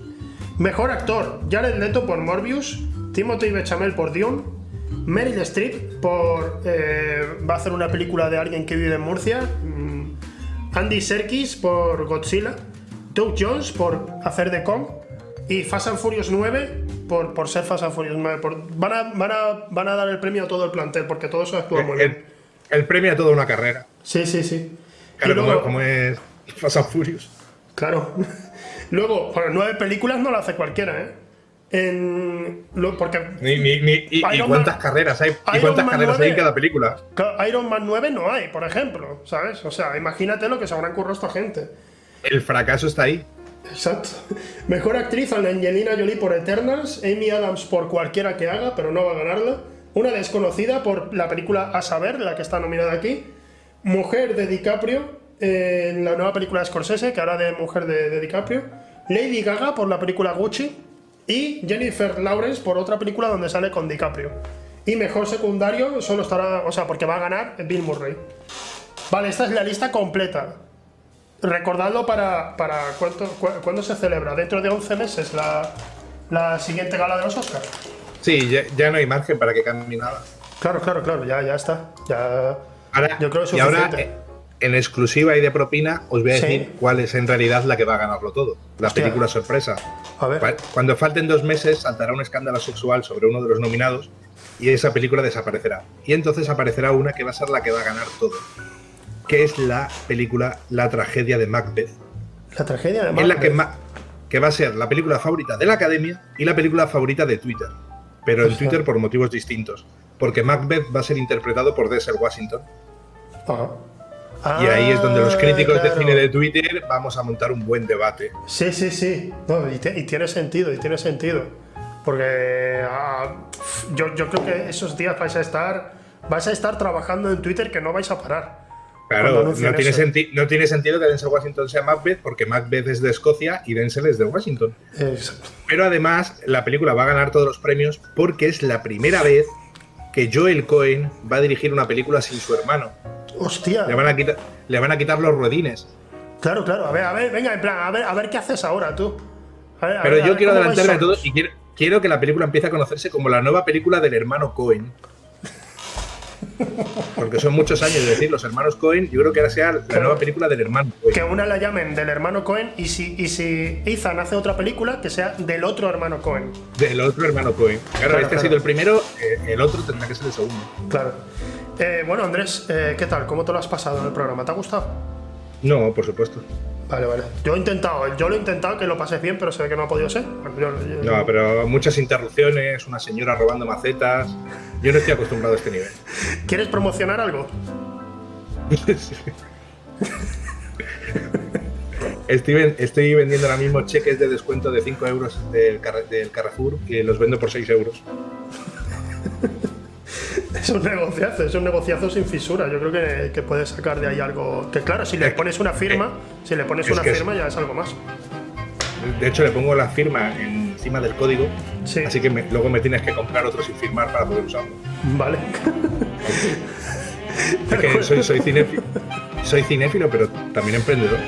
[SPEAKER 1] Mejor actor: Jared Leto por Morbius, Timothy Bechamel por Dune, Meryl Streep por. eh, va a hacer una película de alguien que vive en Murcia, mm, Andy Serkis por Godzilla, Doug Jones por hacer de Kong y Fast and Furious 9 por, por ser Fast and Furious 9. Por- van, a, van, a, van a dar el premio a todo el plantel porque todos actúan muy bien.
[SPEAKER 2] El, el premio a toda una carrera.
[SPEAKER 1] Sí, sí, sí.
[SPEAKER 2] Claro,
[SPEAKER 1] Y luego-
[SPEAKER 2] como, como es Fast and Furious.
[SPEAKER 1] Claro. Luego, bueno, nueve películas no lo hace cualquiera, ¿eh? En, lo- porque
[SPEAKER 2] Ni, ni- ni- y, cuántas
[SPEAKER 1] Man-
[SPEAKER 2] carreras hay, y cuántas
[SPEAKER 1] Man
[SPEAKER 2] carreras hay
[SPEAKER 1] 9.
[SPEAKER 2] en cada película.
[SPEAKER 1] Iron Man 9 no hay, por ejemplo, ¿sabes? O sea, imagínate lo que se habrán currado esta gente.
[SPEAKER 2] El fracaso está ahí.
[SPEAKER 1] Exacto. Mejor actriz Angelina Jolie por Eternals, Amy Adams por cualquiera que haga, pero no va a ganarla. Una desconocida por la película A Saber, la que está nominada aquí. Mujer de DiCaprio eh, en la nueva película de Scorsese, que hará de mujer de, de DiCaprio. Lady Gaga por la película Gucci. Y Jennifer Lawrence por otra película donde sale con DiCaprio. Y mejor secundario solo estará, o sea, porque va a ganar Bill Murray. Vale, esta es la lista completa. Recordadlo para, para cuánto, cu- cuándo se celebra. Dentro de 11 meses la, la siguiente gala de los Oscars.
[SPEAKER 2] Sí, ya, ya no hay margen para que cambie nada.
[SPEAKER 1] Claro, claro, claro, ya, ya está. Ya,
[SPEAKER 2] Ahora,
[SPEAKER 1] yo creo que es
[SPEAKER 2] y ahora,
[SPEAKER 1] suficiente.
[SPEAKER 2] eh, en exclusiva y de propina, os voy a
[SPEAKER 1] Sí.
[SPEAKER 2] decir cuál es en realidad la que va a ganarlo todo. La
[SPEAKER 1] Hostia.
[SPEAKER 2] película sorpresa.
[SPEAKER 1] A ver.
[SPEAKER 2] Cu- Cuando falten dos meses, saltará un escándalo sexual sobre uno de los nominados y esa película desaparecerá. Y entonces aparecerá una que va a ser la que va a ganar todo. Que es la película La tragedia de Macbeth.
[SPEAKER 1] La tragedia de
[SPEAKER 2] En la que,
[SPEAKER 1] Macbeth.
[SPEAKER 2] ma- que va a ser la película favorita de la academia y la película favorita de Twitter. Pero en. Twitter por motivos distintos. Porque Macbeth va a ser interpretado por Denzel Washington.
[SPEAKER 1] Ajá.
[SPEAKER 2] Y ahí es donde los
[SPEAKER 1] Ah,
[SPEAKER 2] críticos
[SPEAKER 1] claro.
[SPEAKER 2] de cine de Twitter vamos a montar un buen debate.
[SPEAKER 1] Sí, sí, sí. No, y, te- y tiene sentido, y tiene sentido. Porque ah, yo, yo creo que esos días vais a estar vais a estar trabajando en Twitter que no vais a parar.
[SPEAKER 2] Claro, tiene, no tiene sentido que Denzel Washington sea Macbeth porque Macbeth es de Escocia y Denzel es de Washington.
[SPEAKER 1] Exacto.
[SPEAKER 2] Pero además la película va a ganar todos los premios porque es la primera vez que Joel Cohen va a dirigir una película sin su hermano.
[SPEAKER 1] Hostia.
[SPEAKER 2] Le van a quitar, le van a quitar los ruedines.
[SPEAKER 1] Claro, claro. A ver, a ver, venga, en plan, a ver, a ver qué haces ahora tú. A ver, a
[SPEAKER 2] Pero
[SPEAKER 1] ver,
[SPEAKER 2] yo
[SPEAKER 1] ver
[SPEAKER 2] quiero adelantarme a todo y quiero, quiero que la película empiece a conocerse como la nueva película del hermano Cohen. Porque son muchos años de decir los hermanos Cohen, yo creo que ahora sea la nueva película del hermano Cohen.
[SPEAKER 1] Que una la llamen del hermano Cohen y si, y si Ethan hace otra película, que sea del otro hermano Cohen.
[SPEAKER 2] Del otro hermano Cohen. Claro,
[SPEAKER 1] Claro,
[SPEAKER 2] este
[SPEAKER 1] claro.
[SPEAKER 2] ha sido el primero, eh, el otro tendrá que ser el segundo.
[SPEAKER 1] Claro. Eh, bueno, Andrés, eh, ¿qué tal? ¿Cómo te lo has pasado en el programa? ¿Te ha gustado?
[SPEAKER 2] No, por supuesto.
[SPEAKER 1] Vale, vale. Yo he intentado, yo lo he intentado que lo pases bien, pero se ve que no ha podido ser. Bueno, yo- yo-
[SPEAKER 2] No, pero muchas interrupciones, una señora robando macetas. Yo no estoy acostumbrado a este nivel.
[SPEAKER 1] ¿Quieres promocionar algo?
[SPEAKER 2] Estoy, estoy vendiendo ahora mismo cheques de descuento de 5 euros del Carrefour que los vendo por 6 euros.
[SPEAKER 1] Es un negociazo, es un negociazo sin fisura. Yo creo que, que puedes sacar de ahí algo. Que claro, si le pones una firma, si le pones
[SPEAKER 2] es
[SPEAKER 1] una
[SPEAKER 2] es-
[SPEAKER 1] firma ya es algo más.
[SPEAKER 2] De hecho, le pongo la firma encima del código,
[SPEAKER 1] Sí.
[SPEAKER 2] así que me- luego me tienes que comprar otro sin firmar para poder usarlo.
[SPEAKER 1] Vale.
[SPEAKER 2] Es que soy, soy cinéfilo, soy cinéfilo, pero también emprendedor.